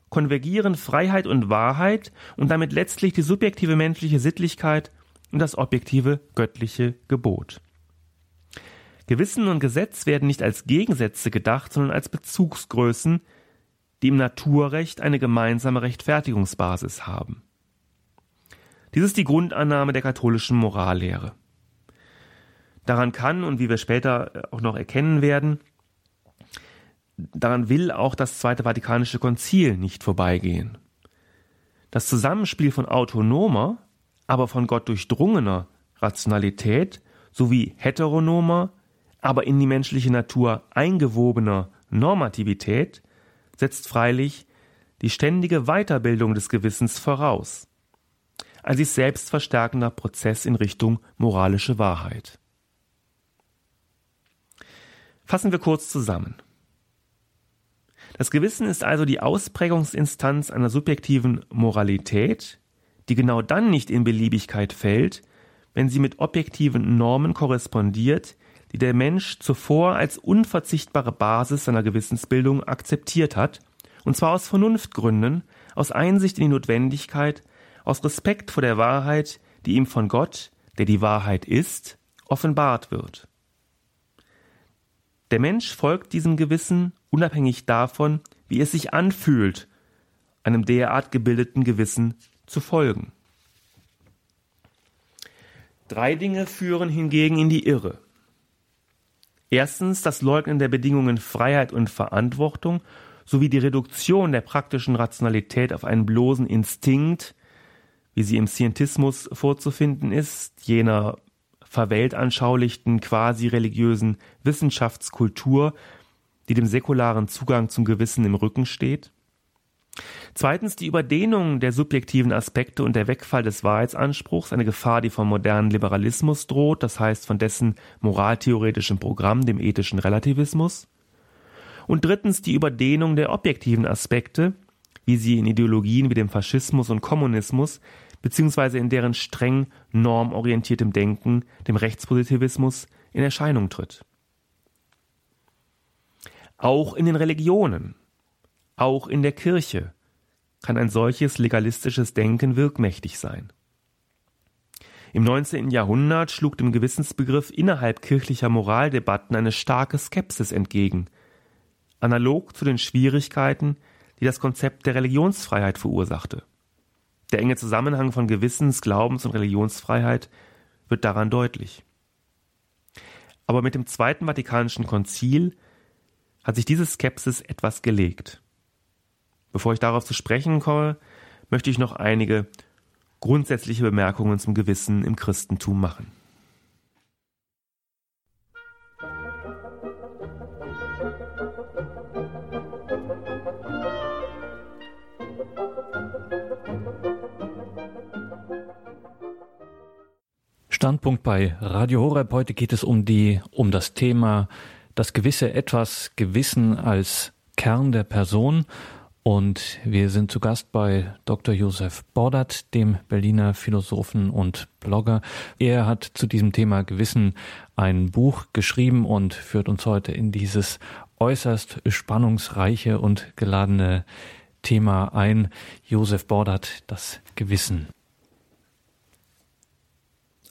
konvergieren Freiheit und Wahrheit und damit letztlich die subjektive menschliche Sittlichkeit und das objektive göttliche Gebot. Gewissen und Gesetz werden nicht als Gegensätze gedacht, sondern als Bezugsgrößen, die im Naturrecht eine gemeinsame Rechtfertigungsbasis haben. Dies ist die Grundannahme der katholischen Morallehre. Daran kann und wie wir später äh, auch noch erkennen werden, daran will auch das Zweite Vatikanische Konzil nicht vorbeigehen. Das Zusammenspiel von autonomer, aber von Gott durchdrungener Rationalität sowie heteronomer, aber in die menschliche Natur eingewobener Normativität setzt freilich die ständige Weiterbildung des Gewissens voraus, ein sich selbst verstärkender Prozess in Richtung moralische Wahrheit. Fassen wir kurz zusammen. Das Gewissen ist also die Ausprägungsinstanz einer subjektiven Moralität, die genau dann nicht in Beliebigkeit fällt, wenn sie mit objektiven Normen korrespondiert, die der Mensch zuvor als unverzichtbare Basis seiner Gewissensbildung akzeptiert hat, und zwar aus Vernunftgründen, aus Einsicht in die Notwendigkeit, aus Respekt vor der Wahrheit, die ihm von Gott, der die Wahrheit ist, offenbart wird. Der Mensch folgt diesem Gewissen unabhängig davon, wie es sich anfühlt, einem derart gebildeten Gewissen zu folgen. Drei Dinge führen hingegen in die Irre. Erstens das Leugnen der Bedingungen Freiheit und Verantwortung sowie die Reduktion der praktischen Rationalität auf einen bloßen Instinkt, wie sie im Scientismus vorzufinden ist, jener verweltanschaulichten, quasi religiösen Wissenschaftskultur, die dem säkularen Zugang zum Gewissen im Rücken steht. Zweitens die Überdehnung der subjektiven Aspekte und der Wegfall des Wahrheitsanspruchs, eine Gefahr, die vom modernen Liberalismus droht, das heißt von dessen moraltheoretischem Programm, dem ethischen Relativismus. Und drittens die Überdehnung der objektiven Aspekte, wie sie in Ideologien wie dem Faschismus und Kommunismus beziehungsweise in deren streng normorientiertem Denken, dem Rechtspositivismus, in Erscheinung tritt. Auch in den Religionen, auch in der Kirche kann ein solches legalistisches Denken wirkmächtig sein. Im 19. Jahrhundert schlug dem Gewissensbegriff innerhalb kirchlicher Moraldebatten eine starke Skepsis entgegen, analog zu den Schwierigkeiten, die das Konzept der Religionsfreiheit verursachte. Der enge Zusammenhang von Gewissens-, Glaubens- und Religionsfreiheit wird daran deutlich. Aber mit dem Zweiten Vatikanischen Konzil hat sich diese Skepsis etwas gelegt. Bevor ich darauf zu sprechen komme, möchte ich noch einige grundsätzliche Bemerkungen zum Gewissen im Christentum machen. Standpunkt bei Radio Horeb. Heute geht es um die, um das Thema das gewisse Etwas Gewissen als Kern der Person. Und wir sind zu Gast bei Dr. Josef Bordert, dem Berliner Philosophen und Blogger. Er hat zu diesem Thema Gewissen ein Buch geschrieben und führt uns heute in dieses äußerst spannungsreiche und geladene Thema ein. Josef Bordert, das Gewissen.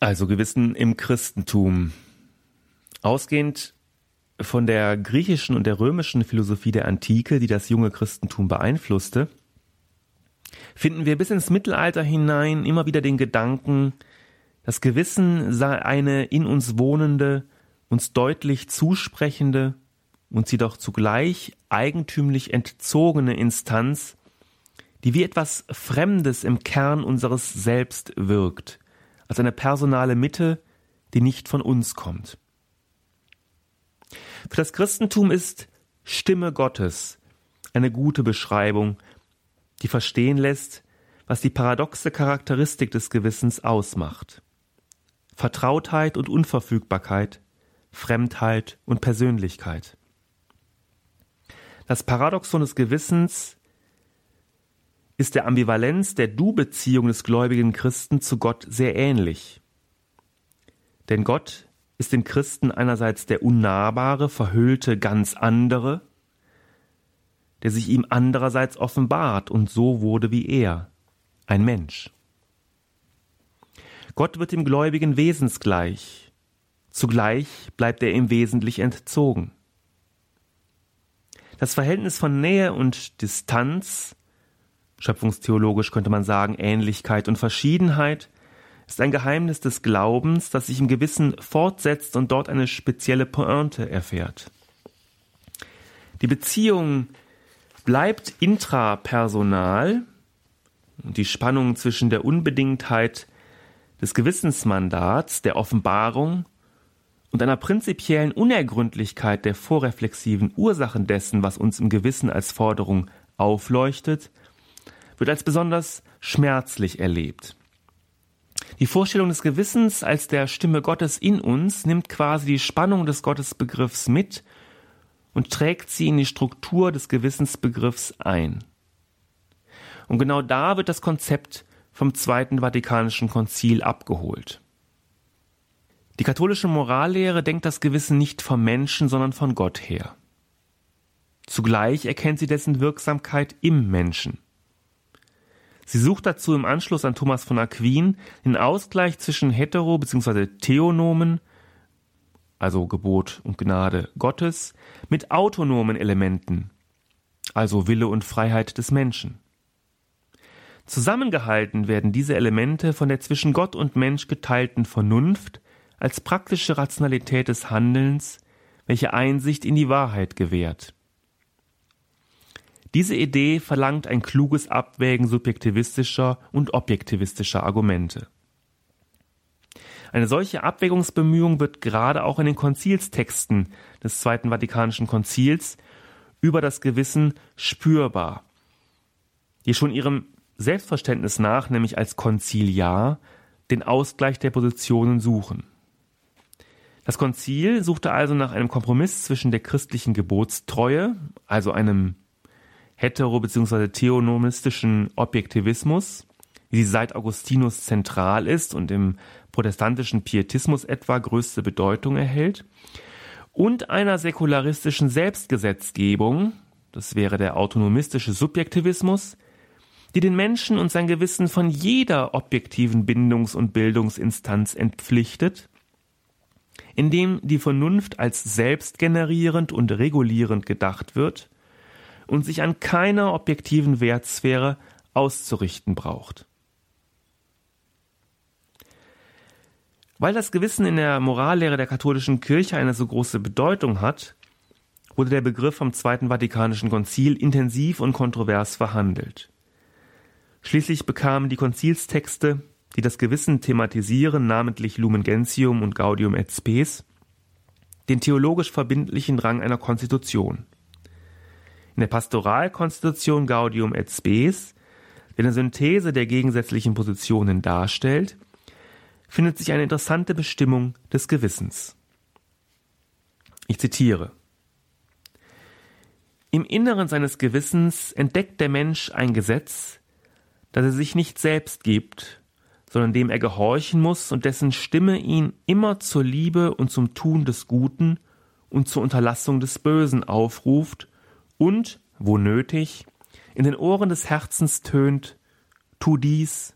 Also Gewissen im Christentum. Ausgehend von der griechischen und der römischen Philosophie der Antike, die das junge Christentum beeinflusste, finden wir bis ins Mittelalter hinein immer wieder den Gedanken, das Gewissen sei eine in uns wohnende, uns deutlich zusprechende, uns jedoch zugleich eigentümlich entzogene Instanz, die wie etwas Fremdes im Kern unseres Selbst wirkt, als eine personale Mitte, die nicht von uns kommt. Für das Christentum ist Stimme Gottes eine gute Beschreibung, die verstehen lässt, was die paradoxe Charakteristik des Gewissens ausmacht. Vertrautheit und Unverfügbarkeit, Fremdheit und Persönlichkeit. Das Paradoxon des Gewissens ist der Ambivalenz der Du-Beziehung des gläubigen Christen zu Gott sehr ähnlich. Denn Gott ist dem Christen einerseits der unnahbare, verhüllte, ganz andere, der sich ihm andererseits offenbart und so wurde wie er, ein Mensch. Gott wird dem gläubigen wesensgleich, zugleich bleibt er ihm wesentlich entzogen. Das Verhältnis von Nähe und Distanz Schöpfungstheologisch könnte man sagen Ähnlichkeit und Verschiedenheit, ist ein Geheimnis des Glaubens, das sich im Gewissen fortsetzt und dort eine spezielle Pointe erfährt. Die Beziehung bleibt intrapersonal und die Spannung zwischen der Unbedingtheit des Gewissensmandats, der Offenbarung und einer prinzipiellen Unergründlichkeit der vorreflexiven Ursachen dessen, was uns im Gewissen als Forderung aufleuchtet, wird als besonders schmerzlich erlebt. Die Vorstellung des Gewissens als der Stimme Gottes in uns nimmt quasi die Spannung des Gottesbegriffs mit und trägt sie in die Struktur des Gewissensbegriffs ein. Und genau da wird das Konzept vom Zweiten Vatikanischen Konzil abgeholt. Die katholische Morallehre denkt das Gewissen nicht vom Menschen, sondern von Gott her. Zugleich erkennt sie dessen Wirksamkeit im Menschen. Sie sucht dazu im Anschluss an Thomas von Aquin den Ausgleich zwischen hetero- bzw. theonomen, also Gebot und Gnade Gottes, mit autonomen Elementen, also Wille und Freiheit des Menschen. Zusammengehalten werden diese Elemente von der zwischen Gott und Mensch geteilten Vernunft als praktische Rationalität des Handelns, welche Einsicht in die Wahrheit gewährt. Diese Idee verlangt ein kluges Abwägen subjektivistischer und objektivistischer Argumente. Eine solche Abwägungsbemühung wird gerade auch in den Konzilstexten des Zweiten Vatikanischen Konzils über das Gewissen spürbar, die schon ihrem Selbstverständnis nach, nämlich als Konziliar, den Ausgleich der Positionen suchen. Das Konzil suchte also nach einem Kompromiss zwischen der christlichen Gebotstreue, also einem hetero- bzw. theonomistischen Objektivismus, wie sie seit Augustinus zentral ist und im protestantischen Pietismus etwa größte Bedeutung erhält, und einer säkularistischen Selbstgesetzgebung, das wäre der autonomistische Subjektivismus, die den Menschen und sein Gewissen von jeder objektiven Bindungs- und Bildungsinstanz entpflichtet, indem die Vernunft als selbstgenerierend und regulierend gedacht wird und sich an keiner objektiven Wertsphäre auszurichten braucht. Weil das Gewissen in der Morallehre der katholischen Kirche eine so große Bedeutung hat, wurde der Begriff vom Zweiten Vatikanischen Konzil intensiv und kontrovers verhandelt. Schließlich bekamen die Konzilstexte, die das Gewissen thematisieren, namentlich Lumen Gentium und Gaudium et Spes, den theologisch verbindlichen Rang einer Konstitution. In der Pastoralkonstitution Gaudium et Spes, die eine Synthese der gegensätzlichen Positionen darstellt, findet sich eine interessante Bestimmung des Gewissens. Ich zitiere Im Inneren seines Gewissens entdeckt der Mensch ein Gesetz, das er sich nicht selbst gibt, sondern dem er gehorchen muss und dessen Stimme ihn immer zur Liebe und zum Tun des Guten und zur Unterlassung des Bösen aufruft und, wo nötig, in den Ohren des Herzens tönt, tu dies,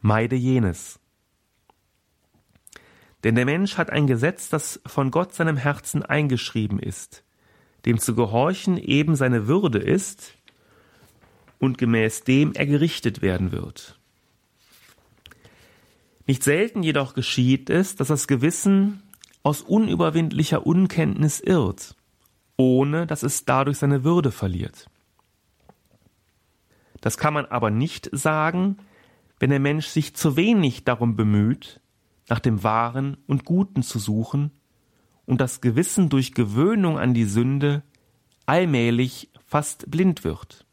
meide jenes. Denn der Mensch hat ein Gesetz, das von Gott seinem Herzen eingeschrieben ist, dem zu gehorchen eben seine Würde ist und gemäß dem er gerichtet werden wird. Nicht selten jedoch geschieht es, dass das Gewissen aus unüberwindlicher Unkenntnis irrt ohne dass es dadurch seine Würde verliert. Das kann man aber nicht sagen, wenn der Mensch sich zu wenig darum bemüht, nach dem Wahren und Guten zu suchen und das Gewissen durch Gewöhnung an die Sünde allmählich fast blind wird.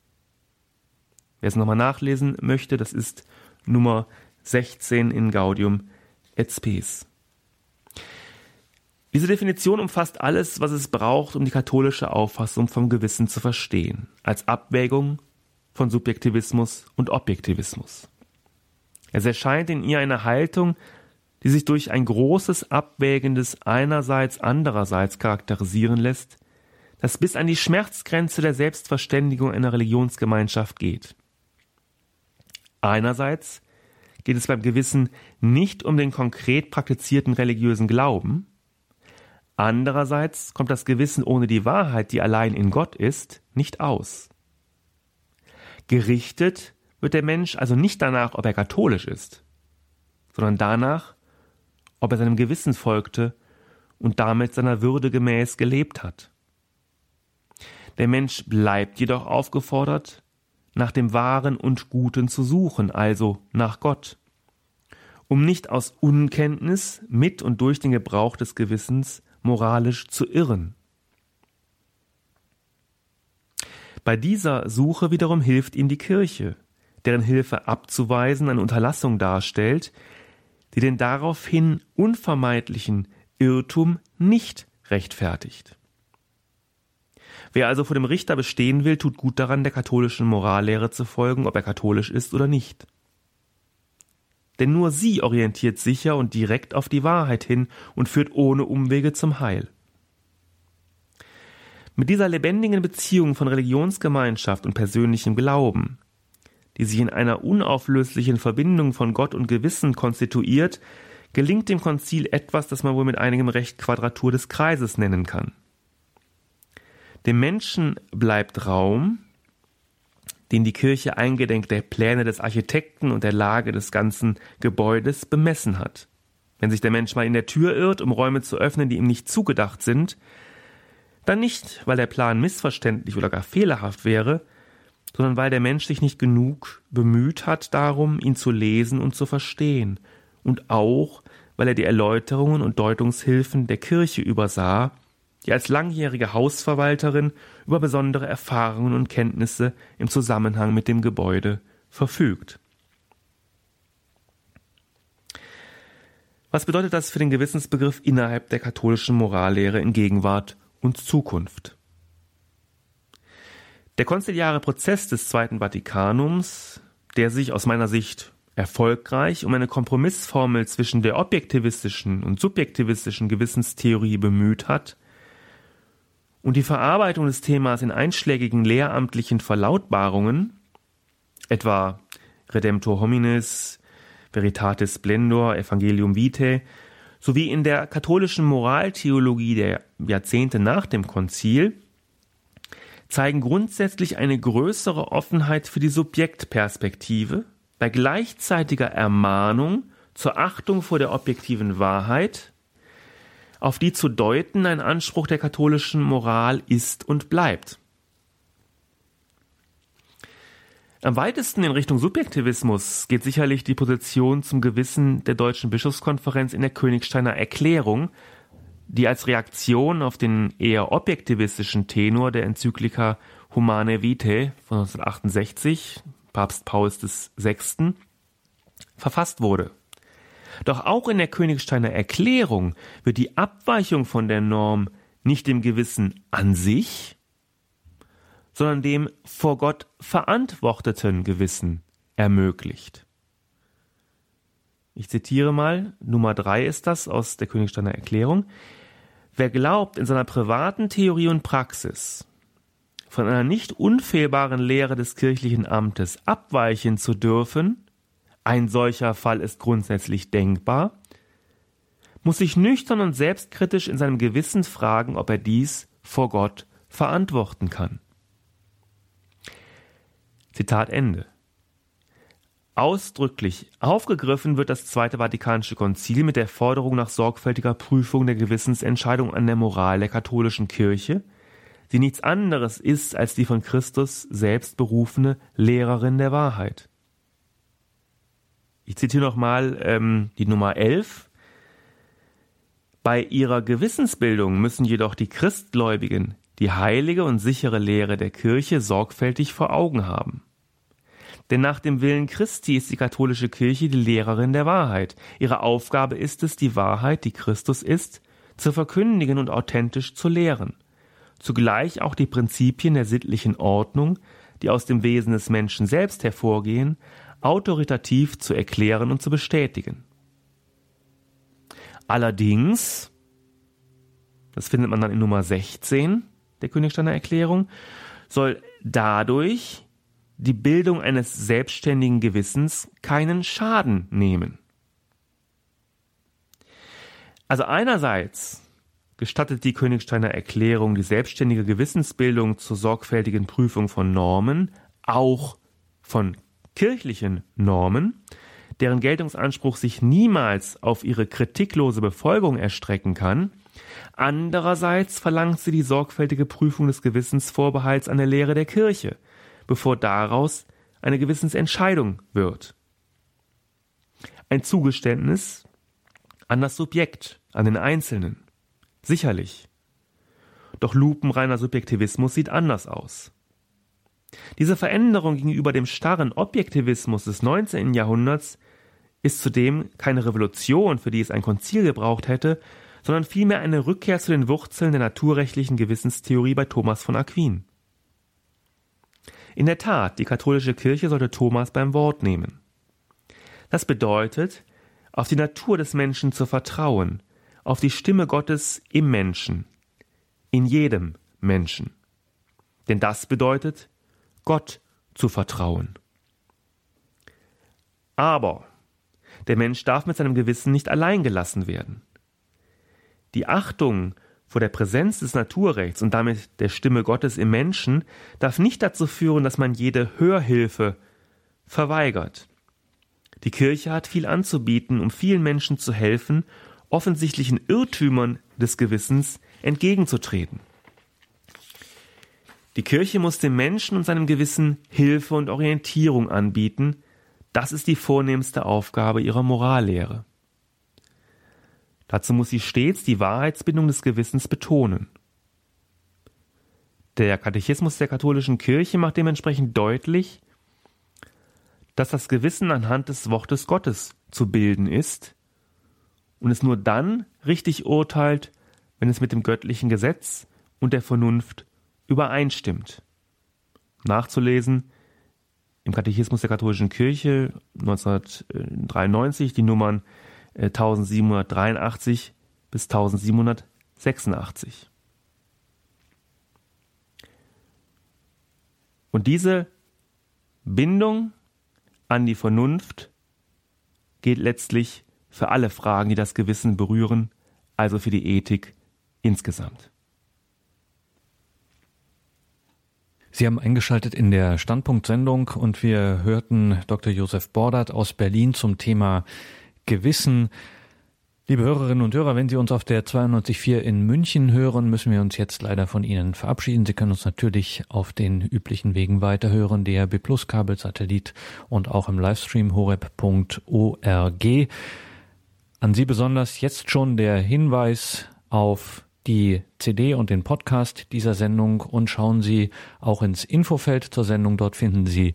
Wer es nochmal nachlesen möchte, das ist Nummer 16 in Gaudium et Spes. Diese Definition umfasst alles, was es braucht, um die katholische Auffassung vom Gewissen zu verstehen, als Abwägung von Subjektivismus und Objektivismus. Es erscheint in ihr eine Haltung, die sich durch ein großes Abwägen des einerseits andererseits charakterisieren lässt, das bis an die Schmerzgrenze der Selbstverständigung einer Religionsgemeinschaft geht. Einerseits geht es beim Gewissen nicht um den konkret praktizierten religiösen Glauben, Andererseits kommt das Gewissen ohne die Wahrheit, die allein in Gott ist, nicht aus. Gerichtet wird der Mensch also nicht danach, ob er katholisch ist, sondern danach, ob er seinem Gewissen folgte und damit seiner Würde gemäß gelebt hat. Der Mensch bleibt jedoch aufgefordert, nach dem Wahren und Guten zu suchen, also nach Gott, um nicht aus Unkenntnis mit und durch den Gebrauch des Gewissens moralisch zu irren. Bei dieser Suche wiederum hilft ihm die Kirche, deren Hilfe abzuweisen eine Unterlassung darstellt, die den daraufhin unvermeidlichen Irrtum nicht rechtfertigt. Wer also vor dem Richter bestehen will, tut gut daran, der katholischen Morallehre zu folgen, ob er katholisch ist oder nicht. Denn nur sie orientiert sicher und direkt auf die Wahrheit hin und führt ohne Umwege zum Heil. Mit dieser lebendigen Beziehung von Religionsgemeinschaft und persönlichem Glauben, die sich in einer unauflöslichen Verbindung von Gott und Gewissen konstituiert, gelingt dem Konzil etwas, das man wohl mit einigem Recht Quadratur des Kreises nennen kann. Dem Menschen bleibt Raum, den die Kirche eingedenk der Pläne des Architekten und der Lage des ganzen Gebäudes bemessen hat. Wenn sich der Mensch mal in der Tür irrt, um Räume zu öffnen, die ihm nicht zugedacht sind, dann nicht, weil der Plan missverständlich oder gar fehlerhaft wäre, sondern weil der Mensch sich nicht genug bemüht hat darum, ihn zu lesen und zu verstehen, und auch, weil er die Erläuterungen und Deutungshilfen der Kirche übersah, die als langjährige Hausverwalterin über besondere Erfahrungen und Kenntnisse im Zusammenhang mit dem Gebäude verfügt. Was bedeutet das für den Gewissensbegriff innerhalb der katholischen Morallehre in Gegenwart und Zukunft? Der konziliare Prozess des Zweiten Vatikanums, der sich aus meiner Sicht erfolgreich um eine Kompromissformel zwischen der objektivistischen und subjektivistischen Gewissenstheorie bemüht hat und die Verarbeitung des Themas in einschlägigen lehramtlichen Verlautbarungen, etwa Redemptor hominis, Veritatis splendor, Evangelium vitae, sowie in der katholischen Moraltheologie der Jahrzehnte nach dem Konzil, zeigen grundsätzlich eine größere Offenheit für die Subjektperspektive bei gleichzeitiger Ermahnung zur Achtung vor der objektiven Wahrheit, auf die zu deuten ein Anspruch der katholischen Moral ist und bleibt. Am weitesten in Richtung Subjektivismus geht sicherlich die Position zum Gewissen der Deutschen Bischofskonferenz in der Königsteiner Erklärung, die als Reaktion auf den eher objektivistischen Tenor der Enzyklika Humane Vitae von 1968, Papst Paul VI., verfasst wurde. Doch auch in der Königsteiner Erklärung wird die Abweichung von der Norm nicht dem Gewissen an sich, sondern dem vor Gott verantworteten Gewissen ermöglicht. Ich zitiere mal, Nummer drei ist das aus der Königsteiner Erklärung. Wer glaubt, in seiner privaten Theorie und Praxis von einer nicht unfehlbaren Lehre des kirchlichen Amtes abweichen zu dürfen, ein solcher Fall ist grundsätzlich denkbar, muss sich nüchtern und selbstkritisch in seinem Gewissen fragen, ob er dies vor Gott verantworten kann. Zitat Ende. Ausdrücklich aufgegriffen wird das Zweite Vatikanische Konzil mit der Forderung nach sorgfältiger Prüfung der Gewissensentscheidung an der Moral der katholischen Kirche, die nichts anderes ist als die von Christus selbst berufene Lehrerin der Wahrheit. Ich zitiere nochmal ähm, die Nummer 11. Bei ihrer Gewissensbildung müssen jedoch die Christgläubigen die heilige und sichere Lehre der Kirche sorgfältig vor Augen haben. Denn nach dem Willen Christi ist die katholische Kirche die Lehrerin der Wahrheit. Ihre Aufgabe ist es, die Wahrheit, die Christus ist, zu verkündigen und authentisch zu lehren zugleich auch die Prinzipien der sittlichen Ordnung, die aus dem Wesen des Menschen selbst hervorgehen, autoritativ zu erklären und zu bestätigen. Allerdings, das findet man dann in Nummer 16 der Königsteiner Erklärung, soll dadurch die Bildung eines selbstständigen Gewissens keinen Schaden nehmen. Also einerseits gestattet die Königsteiner Erklärung die selbstständige Gewissensbildung zur sorgfältigen Prüfung von Normen, auch von kirchlichen Normen, deren Geltungsanspruch sich niemals auf ihre kritiklose Befolgung erstrecken kann, andererseits verlangt sie die sorgfältige Prüfung des Gewissensvorbehalts an der Lehre der Kirche, bevor daraus eine Gewissensentscheidung wird. Ein Zugeständnis an das Subjekt, an den Einzelnen. Sicherlich. Doch lupenreiner Subjektivismus sieht anders aus. Diese Veränderung gegenüber dem starren Objektivismus des 19. Jahrhunderts ist zudem keine Revolution, für die es ein Konzil gebraucht hätte, sondern vielmehr eine Rückkehr zu den Wurzeln der naturrechtlichen Gewissenstheorie bei Thomas von Aquin. In der Tat, die katholische Kirche sollte Thomas beim Wort nehmen. Das bedeutet, auf die Natur des Menschen zu vertrauen, auf die Stimme Gottes im Menschen, in jedem Menschen. Denn das bedeutet, Gott zu vertrauen. Aber der Mensch darf mit seinem Gewissen nicht allein gelassen werden. Die Achtung vor der Präsenz des Naturrechts und damit der Stimme Gottes im Menschen darf nicht dazu führen, dass man jede Hörhilfe verweigert. Die Kirche hat viel anzubieten, um vielen Menschen zu helfen, offensichtlichen Irrtümern des Gewissens entgegenzutreten. Die Kirche muss dem Menschen und seinem Gewissen Hilfe und Orientierung anbieten. Das ist die vornehmste Aufgabe ihrer Morallehre. Dazu muss sie stets die Wahrheitsbindung des Gewissens betonen. Der Katechismus der katholischen Kirche macht dementsprechend deutlich, dass das Gewissen anhand des Wortes Gottes zu bilden ist und es nur dann richtig urteilt, wenn es mit dem göttlichen Gesetz und der Vernunft übereinstimmt. Nachzulesen im Katechismus der katholischen Kirche 1993 die Nummern 1783 äh, bis 1786. Und diese Bindung an die Vernunft geht letztlich für alle Fragen, die das Gewissen berühren, also für die Ethik insgesamt. Sie haben eingeschaltet in der Standpunktsendung und wir hörten Dr. Josef Bordert aus Berlin zum Thema Gewissen. Liebe Hörerinnen und Hörer, wenn Sie uns auf der 92.4 in München hören, müssen wir uns jetzt leider von Ihnen verabschieden. Sie können uns natürlich auf den üblichen Wegen weiterhören, DRB Plus Kabelsatellit und auch im Livestream horeb.org. An Sie besonders jetzt schon der Hinweis auf die CD und den Podcast dieser Sendung und schauen Sie auch ins Infofeld zur Sendung. Dort finden Sie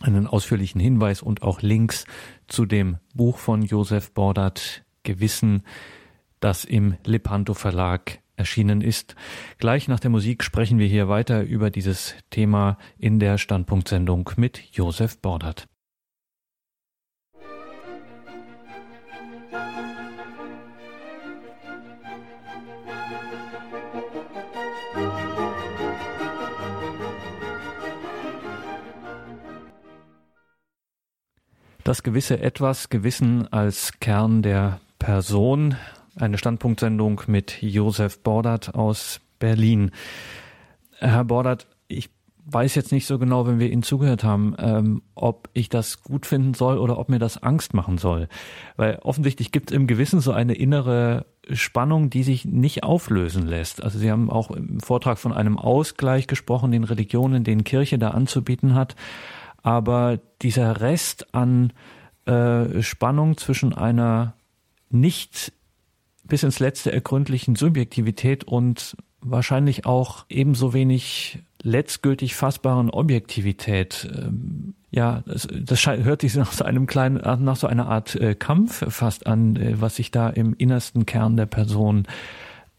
einen ausführlichen Hinweis und auch Links zu dem Buch von Josef Bordert Gewissen, das im Lepanto Verlag erschienen ist. Gleich nach der Musik sprechen wir hier weiter über dieses Thema in der Standpunktsendung mit Josef Bordert. Das gewisse Etwas, Gewissen als Kern der Person. Eine Standpunktsendung mit Josef Bordert aus Berlin. Herr Bordert, ich weiß jetzt nicht so genau, wenn wir Ihnen zugehört haben, ähm, ob ich das gut finden soll oder ob mir das Angst machen soll. Weil offensichtlich gibt es im Gewissen so eine innere Spannung, die sich nicht auflösen lässt. Also Sie haben auch im Vortrag von einem Ausgleich gesprochen, den Religionen, den Kirche da anzubieten hat aber dieser Rest an äh, Spannung zwischen einer nicht bis ins letzte ergründlichen Subjektivität und wahrscheinlich auch ebenso wenig letztgültig fassbaren Objektivität. Ähm, ja, das, das hört sich nach so einem kleinen, nach so einer Art äh, Kampf fast an, äh, was sich da im innersten Kern der Person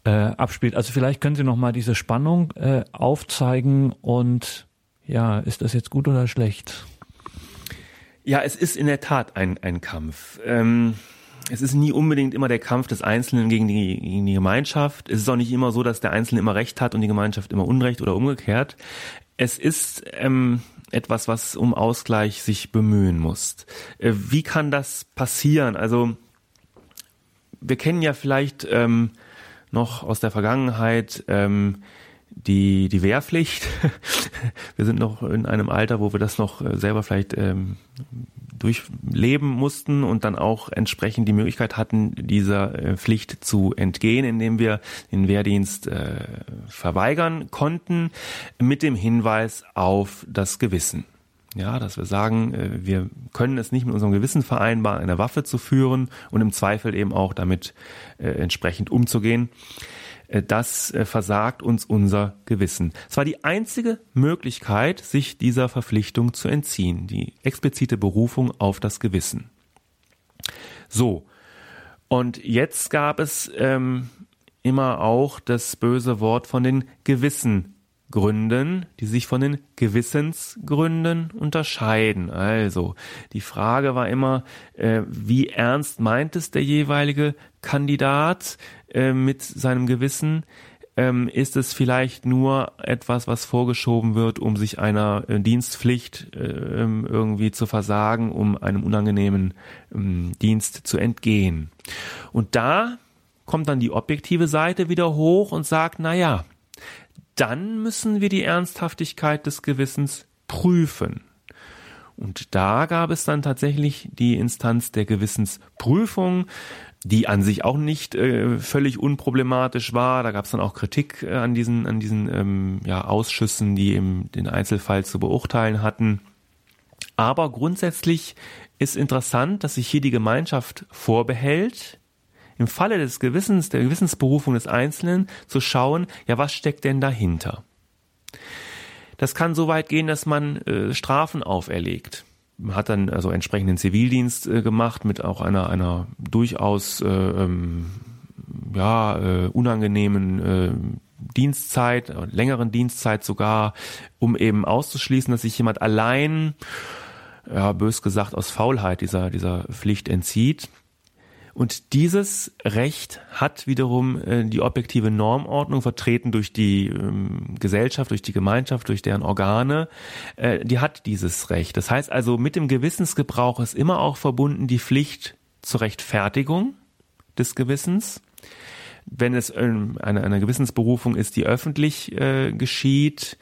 äh, abspielt. Also vielleicht können Sie noch mal diese Spannung äh, aufzeigen und ja, ist das jetzt gut oder schlecht? Ja, es ist in der Tat ein, ein Kampf. Ähm, es ist nie unbedingt immer der Kampf des Einzelnen gegen die, gegen die Gemeinschaft. Es ist auch nicht immer so, dass der Einzelne immer Recht hat und die Gemeinschaft immer Unrecht oder umgekehrt. Es ist ähm, etwas, was um Ausgleich sich bemühen muss. Äh, wie kann das passieren? Also wir kennen ja vielleicht ähm, noch aus der Vergangenheit ähm, die, die Wehrpflicht. wir sind noch in einem Alter, wo wir das noch äh, selber vielleicht ähm, durchleben mussten und dann auch entsprechend die Möglichkeit hatten, dieser äh, Pflicht zu entgehen, indem wir den Wehrdienst äh, verweigern konnten, mit dem Hinweis auf das Gewissen. Ja, dass wir sagen, äh, wir können es nicht mit unserem Gewissen vereinbaren, eine Waffe zu führen und im Zweifel eben auch damit äh, entsprechend umzugehen. Äh, das äh, versagt uns unser Gewissen. Es war die einzige Möglichkeit, sich dieser Verpflichtung zu entziehen, die explizite Berufung auf das Gewissen. So, und jetzt gab es ähm, immer auch das böse Wort von den Gewissen Gründen, die sich von den Gewissensgründen unterscheiden. Also die Frage war immer, äh, wie ernst meint es der jeweilige Kandidat äh, mit seinem Gewissen? Ähm, ist es vielleicht nur etwas, was vorgeschoben wird, um sich einer äh, Dienstpflicht äh, irgendwie zu versagen, um einem unangenehmen ähm, Dienst zu entgehen? Und da kommt dann die objektive Seite wieder hoch und sagt, na ja, dann müssen wir die Ernsthaftigkeit des Gewissens prüfen. Und da gab es dann tatsächlich die Instanz der Gewissensprüfung, die an sich auch nicht äh, völlig unproblematisch war. Da gab es dann auch Kritik äh, an diesen, an diesen ähm, ja, Ausschüssen, die eben den Einzelfall zu beurteilen hatten. Aber grundsätzlich ist interessant, dass sich hier die Gemeinschaft vorbehält, im Falle des Gewissens, der Gewissensberufung des Einzelnen zu schauen, ja, was steckt denn dahinter? Das kann so weit gehen, dass man äh, Strafen auferlegt. Hat dann also entsprechenden Zivildienst äh, gemacht mit auch einer einer durchaus äh, ähm, ja äh, unangenehmen äh, Dienstzeit, längeren Dienstzeit sogar, um eben auszuschließen, dass sich jemand allein, ja, bös gesagt, aus Faulheit dieser, dieser Pflicht entzieht. Und dieses Recht hat wiederum äh, die objektive Normordnung vertreten durch die ähm, Gesellschaft, durch die Gemeinschaft, durch deren Organe. Äh, die hat dieses Recht. Das heißt also, mit dem Gewissensgebrauch ist immer auch verbunden die Pflicht zur Rechtfertigung des Gewissens. Wenn es ähm, eine, Gewissensberufung ist, die öffentlich äh, geschieht,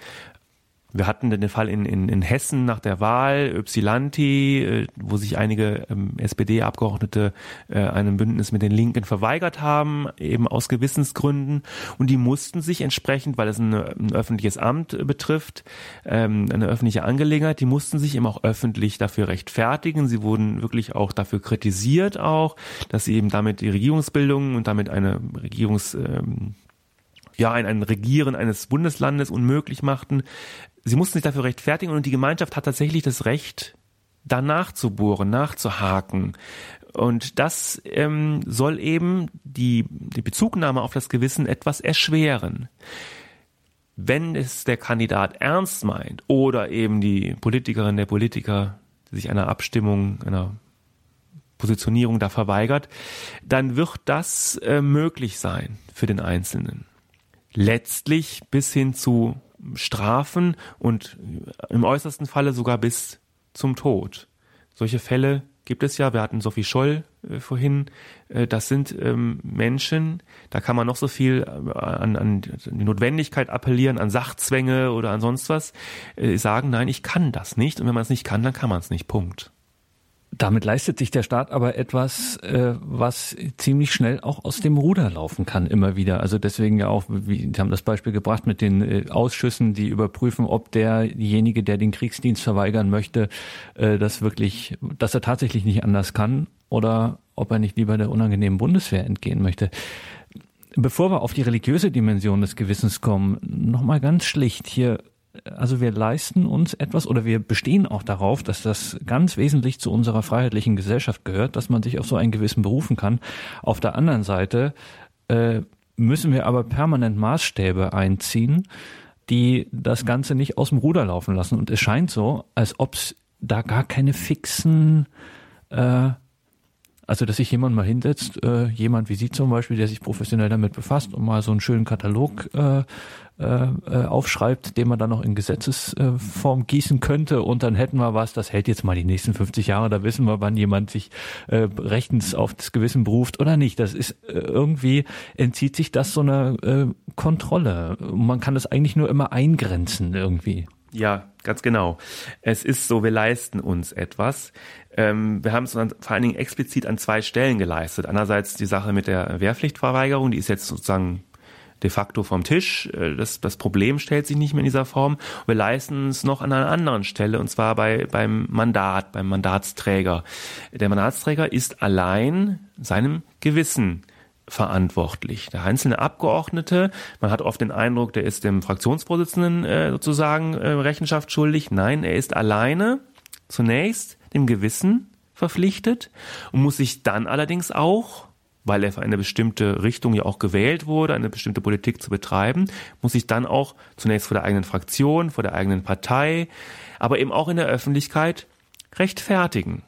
wir hatten den Fall in, in, in Hessen nach der Wahl, Ypsilanti, äh, wo sich einige ähm, SPD-Abgeordnete äh, einem Bündnis mit den Linken verweigert haben, eben aus Gewissensgründen. Und die mussten sich entsprechend, weil es ein, ein öffentliches Amt betrifft, ähm, eine öffentliche Angelegenheit, die mussten sich eben auch öffentlich dafür rechtfertigen. Sie wurden wirklich auch dafür kritisiert auch, dass sie eben damit die Regierungsbildung und damit eine Regierungs ähm, ja, ein, ein Regieren eines Bundeslandes unmöglich machten. Sie mussten sich dafür rechtfertigen und die Gemeinschaft hat tatsächlich das Recht, danach zu bohren, nachzuhaken. Und das ähm, soll eben die, die Bezugnahme auf das Gewissen etwas erschweren. Wenn es der Kandidat ernst meint oder eben die Politikerin, der Politiker sich einer Abstimmung, einer Positionierung da verweigert, dann wird das äh, möglich sein für den Einzelnen. Letztlich bis hin zu Strafen und im äußersten Falle sogar bis zum Tod. Solche Fälle gibt es ja. Wir hatten Sophie Scholl äh, vorhin. Äh, das sind ähm, Menschen, da kann man noch so viel äh, an, an die Notwendigkeit appellieren, an Sachzwänge oder an sonst was, sagen, nein, ich kann das nicht. Und wenn man es nicht kann, dann kann man es nicht. Punkt. Damit leistet sich der Staat aber etwas, äh, was ziemlich schnell auch aus dem Ruder laufen kann, immer wieder. Also deswegen ja auch, Sie haben das Beispiel gebracht mit den äh, Ausschüssen, die überprüfen, ob derjenige, der den Kriegsdienst verweigern möchte, äh, das wirklich, dass er tatsächlich nicht anders kann oder ob er nicht lieber der unangenehmen Bundeswehr entgehen möchte. Bevor wir auf die religiöse Dimension des Gewissens kommen, nochmal ganz schlicht hier also wir leisten uns etwas oder wir bestehen auch darauf, dass das ganz wesentlich zu unserer freiheitlichen Gesellschaft gehört, dass man sich auf so einen gewissen berufen kann. Auf der anderen Seite äh, müssen wir aber permanent Maßstäbe einziehen, die das Ganze nicht aus dem Ruder laufen lassen. Und es scheint so, als ob es da gar keine fixen äh, also, dass sich jemand mal hinsetzt, äh, jemand wie Sie zum Beispiel, der sich professionell damit befasst und mal so einen schönen Katalog äh, äh, äh, aufschreibt, den man dann noch in Gesetzesform gießen könnte und dann hätten wir was, das hält jetzt mal die nächsten 50 Jahre, da wissen wir, wann jemand sich äh, rechtens auf das Gewissen beruft oder nicht. Das ist äh, irgendwie, entzieht sich das so einer äh, Kontrolle. Man kann das eigentlich nur immer eingrenzen irgendwie. Ja, ganz genau. Es ist so, wir leisten uns etwas. Ähm, wir haben es vor allen Dingen explizit an zwei Stellen geleistet. Einerseits die Sache mit der Wehrpflichtverweigerung, die ist jetzt sozusagen de facto vom Tisch. Äh, das, das Problem stellt sich nicht mehr in dieser Form. Wir leisten es noch an einer anderen Stelle, und zwar bei, beim Mandat, beim Mandatsträger. Der Mandatsträger ist allein seinem Gewissen verantwortlich. Der einzelne Abgeordnete, man hat oft den Eindruck, der ist dem Fraktionsvorsitzenden äh, sozusagen äh, Rechenschaft schuldig. Nein, er ist alleine zunächst dem Gewissen verpflichtet und muss sich dann allerdings auch weil er für eine bestimmte Richtung ja auch gewählt wurde, eine bestimmte Politik zu betreiben, muss sich dann auch zunächst vor der eigenen Fraktion, vor der eigenen Partei, aber eben auch in der Öffentlichkeit rechtfertigen.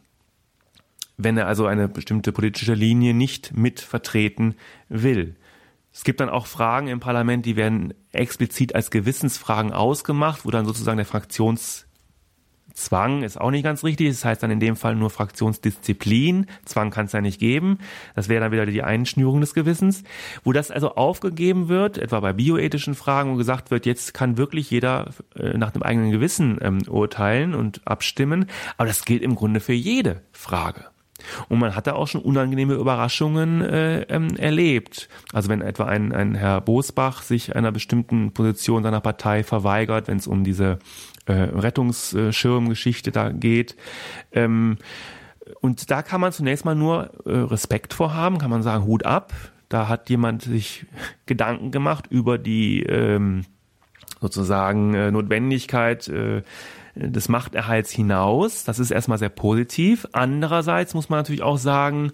Wenn er also eine bestimmte politische Linie nicht mit vertreten will. Es gibt dann auch Fragen im Parlament, die werden explizit als Gewissensfragen ausgemacht, wo dann sozusagen der Fraktions Zwang ist auch nicht ganz richtig. Das heißt dann in dem Fall nur Fraktionsdisziplin. Zwang kann es ja nicht geben. Das wäre dann wieder die Einschnürung des Gewissens. Wo das also aufgegeben wird, etwa bei bioethischen Fragen, wo gesagt wird, jetzt kann wirklich jeder äh, nach dem eigenen Gewissen ähm, urteilen und abstimmen. Aber das gilt im Grunde für jede Frage. Und man hat da auch schon unangenehme Überraschungen äh, ähm, erlebt. Also wenn etwa ein, ein Herr Bosbach sich einer bestimmten Position seiner Partei verweigert, wenn es um diese äh, Rettungsschirmgeschichte da geht. Ähm, und da kann man zunächst mal nur äh, Respekt vorhaben, kann man sagen, Hut ab. Da hat jemand sich Gedanken gemacht über die ähm, sozusagen äh, Notwendigkeit äh, des Machterhalts hinaus. Das ist erstmal sehr positiv. Andererseits muss man natürlich auch sagen,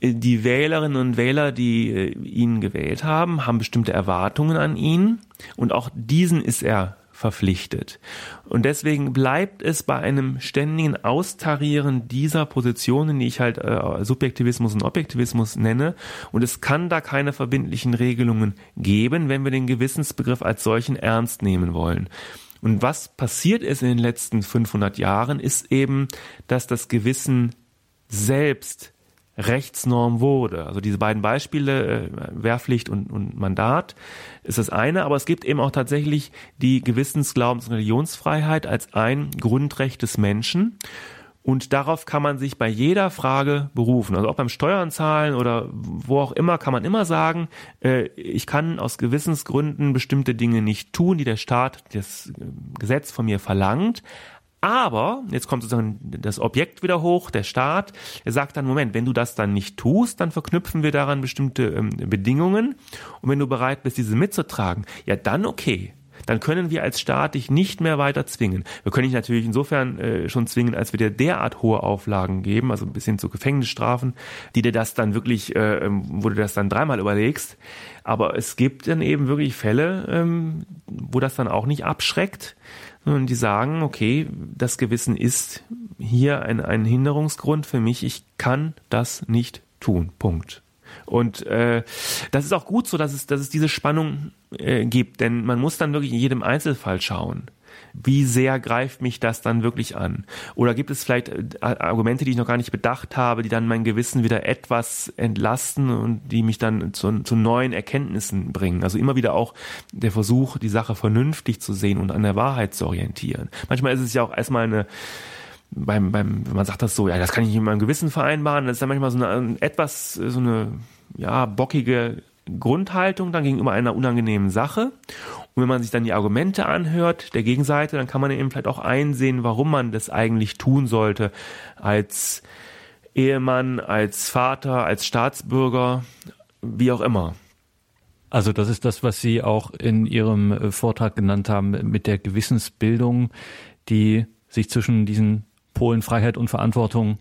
äh, die Wählerinnen und Wähler, die äh, ihn gewählt haben, haben bestimmte Erwartungen an ihn und auch diesen ist er verpflichtet. Und deswegen bleibt es bei einem ständigen Austarieren dieser Positionen, die ich halt äh, Subjektivismus und Objektivismus nenne. Und es kann da keine verbindlichen Regelungen geben, wenn wir den Gewissensbegriff als solchen ernst nehmen wollen. Und was passiert ist in den letzten 500 Jahren, ist eben, dass das Gewissen selbst Rechtsnorm wurde. Also diese beiden Beispiele, äh, Wehrpflicht und, und Mandat, ist das eine, aber es gibt eben auch tatsächlich die Gewissens-, Glaubens- und Religionsfreiheit als ein Grundrecht des Menschen. Und darauf kann man sich bei jeder Frage berufen. Also auch beim Steuern zahlen oder wo auch immer kann man immer sagen, äh, ich kann aus Gewissensgründen bestimmte Dinge nicht tun, die der Staat, das Gesetz von mir verlangt. Aber, jetzt kommt sozusagen das Objekt wieder hoch, der Staat, er sagt dann, Moment, wenn du das dann nicht tust, dann verknüpfen wir daran bestimmte ähm, Bedingungen. Und wenn du bereit bist, diese mitzutragen, ja dann okay. Dann können wir als Staat dich nicht mehr weiter zwingen. Wir können dich natürlich insofern äh, schon zwingen, als wir dir derart hohe Auflagen geben, also ein bisschen zu Gefängnisstrafen, die dir das dann wirklich, äh, ähm, wo du das dann dreimal überlegst. Aber es gibt dann eben wirklich Fälle, ähm, wo das dann auch nicht abschreckt sondern die sagen, okay, das Gewissen ist hier ein, ein Hinderungsgrund für mich, ich kann das nicht tun. Punkt. Und äh, das ist auch gut so, dass es, dass es diese Spannung äh, gibt, denn man muss dann wirklich in jedem Einzelfall schauen wie sehr greift mich das dann wirklich an? Oder gibt es vielleicht äh, Argumente, die ich noch gar nicht bedacht habe, die dann mein Gewissen wieder etwas entlasten und die mich dann zu, zu neuen Erkenntnissen bringen? Also immer wieder auch der Versuch, die Sache vernünftig zu sehen und an der Wahrheit zu orientieren. Manchmal ist es ja auch erstmal eine beim, beim, man sagt das so, ja, das kann ich mit meinem Gewissen vereinbaren, das ist dann manchmal so eine etwas, so eine, ja, bockige Grundhaltung dann gegenüber einer unangenehmen Sache. Und wenn man sich dann die Argumente anhört der Gegenseite, dann kann man eben vielleicht auch einsehen, warum man das eigentlich tun sollte als Ehemann, als Vater, als Staatsbürger, wie auch immer. Also das ist das, was Sie auch in Ihrem äh, Vortrag genannt haben mit der Gewissensbildung, die sich zwischen diesen Polen Freiheit und Verantwortung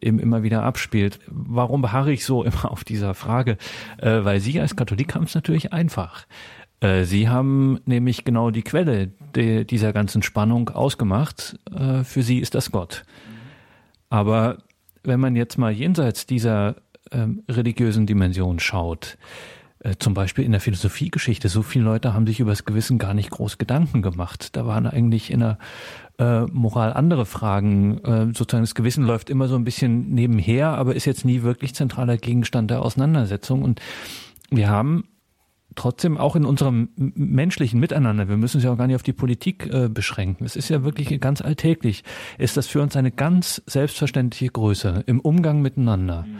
eben immer wieder abspielt. Warum beharre ich so immer auf dieser Frage? Äh, weil Sie als Katholik haben es natürlich einfach. Äh, Sie haben nämlich genau die Quelle de, dieser ganzen Spannung ausgemacht. Äh, für Sie ist das Gott. Aber wenn man jetzt mal jenseits dieser ähm, religiösen Dimension schaut, äh, zum Beispiel in der Philosophiegeschichte, so viele Leute haben sich über das Gewissen gar nicht groß Gedanken gemacht. Da waren eigentlich in der äh, Moral andere Fragen. Äh, sozusagen das Gewissen läuft immer so ein bisschen nebenher, aber ist jetzt nie wirklich zentraler Gegenstand der Auseinandersetzung. Und wir haben trotzdem auch in unserem menschlichen Miteinander, wir müssen es ja auch gar nicht auf die Politik äh, beschränken. Es ist ja wirklich ganz alltäglich, ist das für uns eine ganz selbstverständliche Größe im Umgang miteinander. Mhm.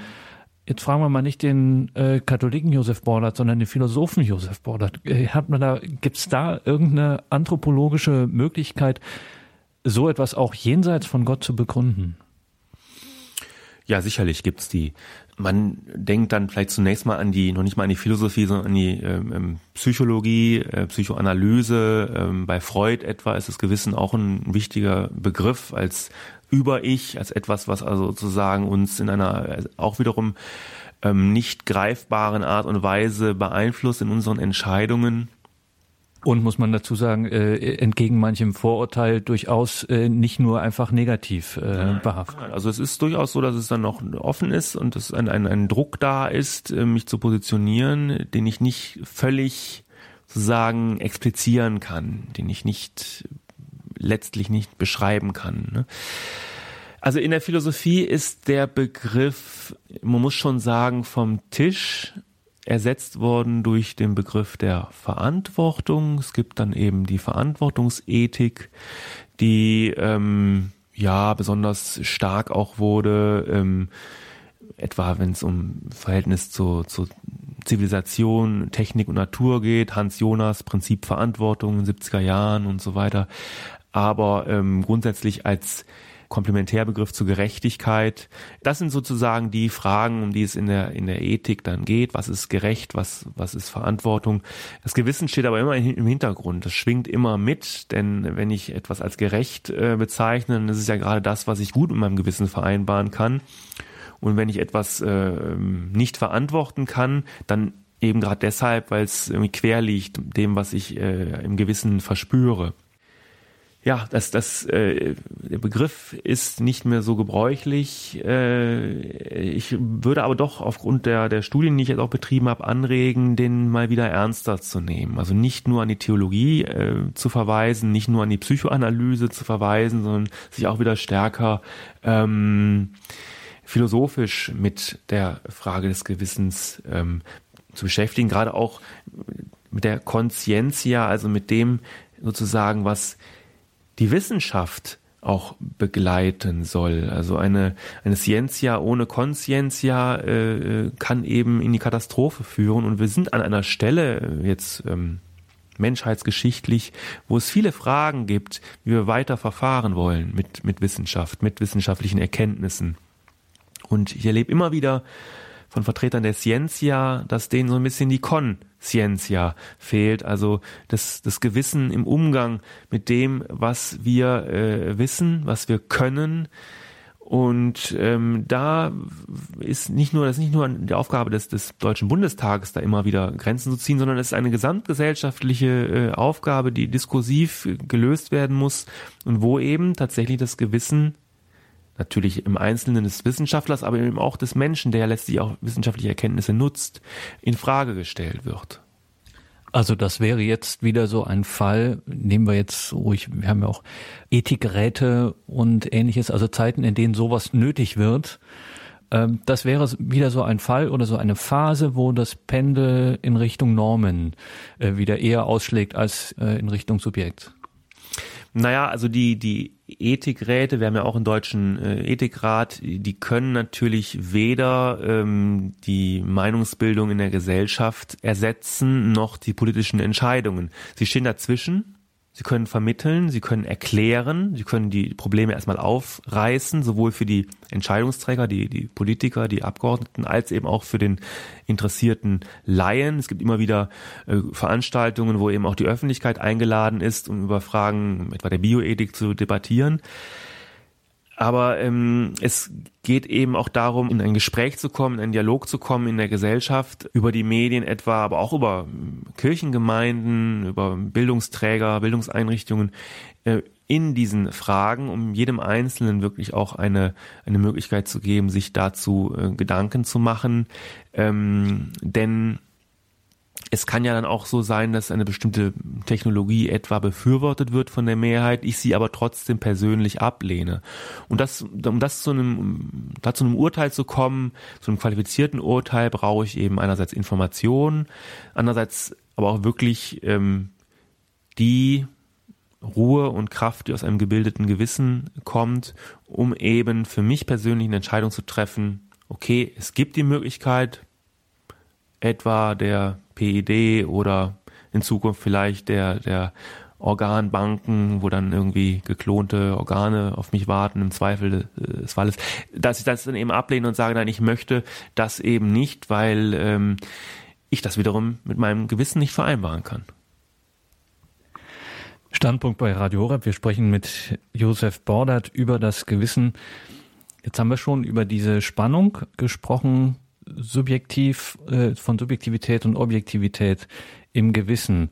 Jetzt fragen wir mal nicht den äh, Katholiken Josef Bordert, sondern den Philosophen Josef Bordert. Äh, hat man da, gibt's da irgendeine anthropologische Möglichkeit, so etwas auch jenseits von Gott zu begründen? Ja, sicherlich gibt's die. Man denkt dann vielleicht zunächst mal an die, noch nicht mal an die Philosophie, sondern an die ähm, ähm Psychologie, äh, Psychoanalyse. Ähm, bei Freud etwa ist das Gewissen auch ein wichtiger Begriff als Über-Ich, als etwas, was also sozusagen uns in einer auch wiederum ähm, nicht greifbaren Art und Weise beeinflusst in unseren Entscheidungen. Und muss man dazu sagen, äh, entgegen manchem Vorurteil durchaus äh, nicht nur einfach negativ äh, behaftet. Also es ist durchaus so, dass es dann noch offen ist und es ein, ein, ein Druck da ist, äh, mich zu positionieren, den ich nicht völlig sozusagen explizieren kann, den ich nicht letztlich nicht beschreiben kann. Ne? Also in der Philosophie ist der Begriff, man muss schon sagen, vom Tisch ersetzt worden durch den Begriff der Verantwortung. Es gibt dann eben die Verantwortungsethik, die ähm, ja besonders stark auch wurde, ähm, etwa wenn es um Verhältnis zu, zu Zivilisation, Technik und Natur geht, Hans Jonas, Prinzip Verantwortung in 70er Jahren und so weiter. Aber ähm, grundsätzlich als Komplementärbegriff zur Gerechtigkeit. Das sind sozusagen die Fragen, um die es in der, in der Ethik dann geht. Was ist gerecht? Was, was ist Verantwortung? Das Gewissen steht aber immer im Hintergrund. Das schwingt immer mit, denn wenn ich etwas als gerecht äh, bezeichne, dann ist es ja gerade das, was ich gut mit meinem Gewissen vereinbaren kann. Und wenn ich etwas äh, nicht verantworten kann, dann eben gerade deshalb, weil es irgendwie quer liegt dem, was ich äh, im Gewissen verspüre ja, das, das, äh, der Begriff ist nicht mehr so gebräuchlich. Äh, ich würde aber doch aufgrund der, der Studien, die ich jetzt auch betrieben habe, anregen, den mal wieder ernster zu nehmen. Also nicht nur an die Theologie äh, zu verweisen, nicht nur an die Psychoanalyse zu verweisen, sondern sich auch wieder stärker ähm, philosophisch mit der Frage des Gewissens ähm, zu beschäftigen, gerade auch mit der Conscientia, also mit dem sozusagen, was die Wissenschaft auch begleiten soll. Also eine, eine Scientia ohne Conscientia äh, äh, kann eben in die Katastrophe führen. Und wir sind an einer Stelle äh, jetzt ähm, menschheitsgeschichtlich, wo es viele Fragen gibt, wie wir weiter verfahren wollen mit, mit Wissenschaft, mit wissenschaftlichen Erkenntnissen. Und ich erlebe immer wieder von Vertretern der Scientia, dass denen so ein bisschen die Conscientia fehlt, also das, das Gewissen im Umgang mit dem, was wir äh, wissen, was wir können. Und ähm, da ist nicht nur das ist nicht nur die Aufgabe des, des Deutschen Bundestages, da immer wieder Grenzen zu ziehen, sondern es ist eine gesamtgesellschaftliche äh, Aufgabe, die diskursiv gelöst werden muss und wo eben tatsächlich das Gewissen natürlich im Einzelnen des Wissenschaftlers, aber eben auch des Menschen, der letztlich auch wissenschaftliche Erkenntnisse nutzt, in Frage gestellt wird. Also das wäre jetzt wieder so ein Fall, nehmen wir jetzt ruhig, wir haben ja auch Ethikgeräte und ähnliches, also Zeiten, in denen sowas nötig wird. Ähm, das wäre wieder so ein Fall oder so eine Phase, wo das Pendel in Richtung Normen äh, wieder eher ausschlägt als äh, in Richtung Subjekt. Naja, also die, die Ethikräte, wir haben ja auch einen deutschen äh, Ethikrat, die können natürlich weder ähm, die Meinungsbildung in der Gesellschaft ersetzen, noch die politischen Entscheidungen. Sie stehen dazwischen Sie können vermitteln, sie können erklären, sie können die Probleme erstmal aufreißen, sowohl für die Entscheidungsträger, die, die Politiker, die Abgeordneten, als eben auch für den interessierten Laien. Es gibt immer wieder äh, Veranstaltungen, wo eben auch die Öffentlichkeit eingeladen ist, um über Fragen etwa der Bioethik zu debattieren. Aber ähm, es geht eben auch darum, in ein Gespräch zu kommen, in einen Dialog zu kommen in der Gesellschaft, über die Medien etwa, aber auch über Kirchengemeinden, über Bildungsträger, Bildungseinrichtungen, äh, in diesen Fragen, um jedem Einzelnen wirklich auch eine, eine Möglichkeit zu geben, sich dazu äh, Gedanken zu machen. Ähm, denn es kann ja dann auch so sein, dass eine bestimmte Technologie etwa befürwortet wird von der Mehrheit, ich sie aber trotzdem persönlich ablehne. Und das, um das zu einem, da zu einem Urteil zu kommen, zu einem qualifizierten Urteil, brauche ich eben einerseits Informationen, andererseits aber auch wirklich ähm, die Ruhe und Kraft, die aus einem gebildeten Gewissen kommt, um eben für mich persönlich eine Entscheidung zu treffen, okay, es gibt die Möglichkeit, etwa der PED oder in Zukunft vielleicht der, der Organbanken, wo dann irgendwie geklonte Organe auf mich warten, im Zweifel des Falles, dass ich das dann eben ablehne und sage, nein, ich möchte das eben nicht, weil ähm, ich das wiederum mit meinem Gewissen nicht vereinbaren kann. Standpunkt bei Radio Horeb. Wir sprechen mit Josef Bordert über das Gewissen. Jetzt haben wir schon über diese Spannung gesprochen, subjektiv, äh, von Subjektivität und Objektivität im Gewissen.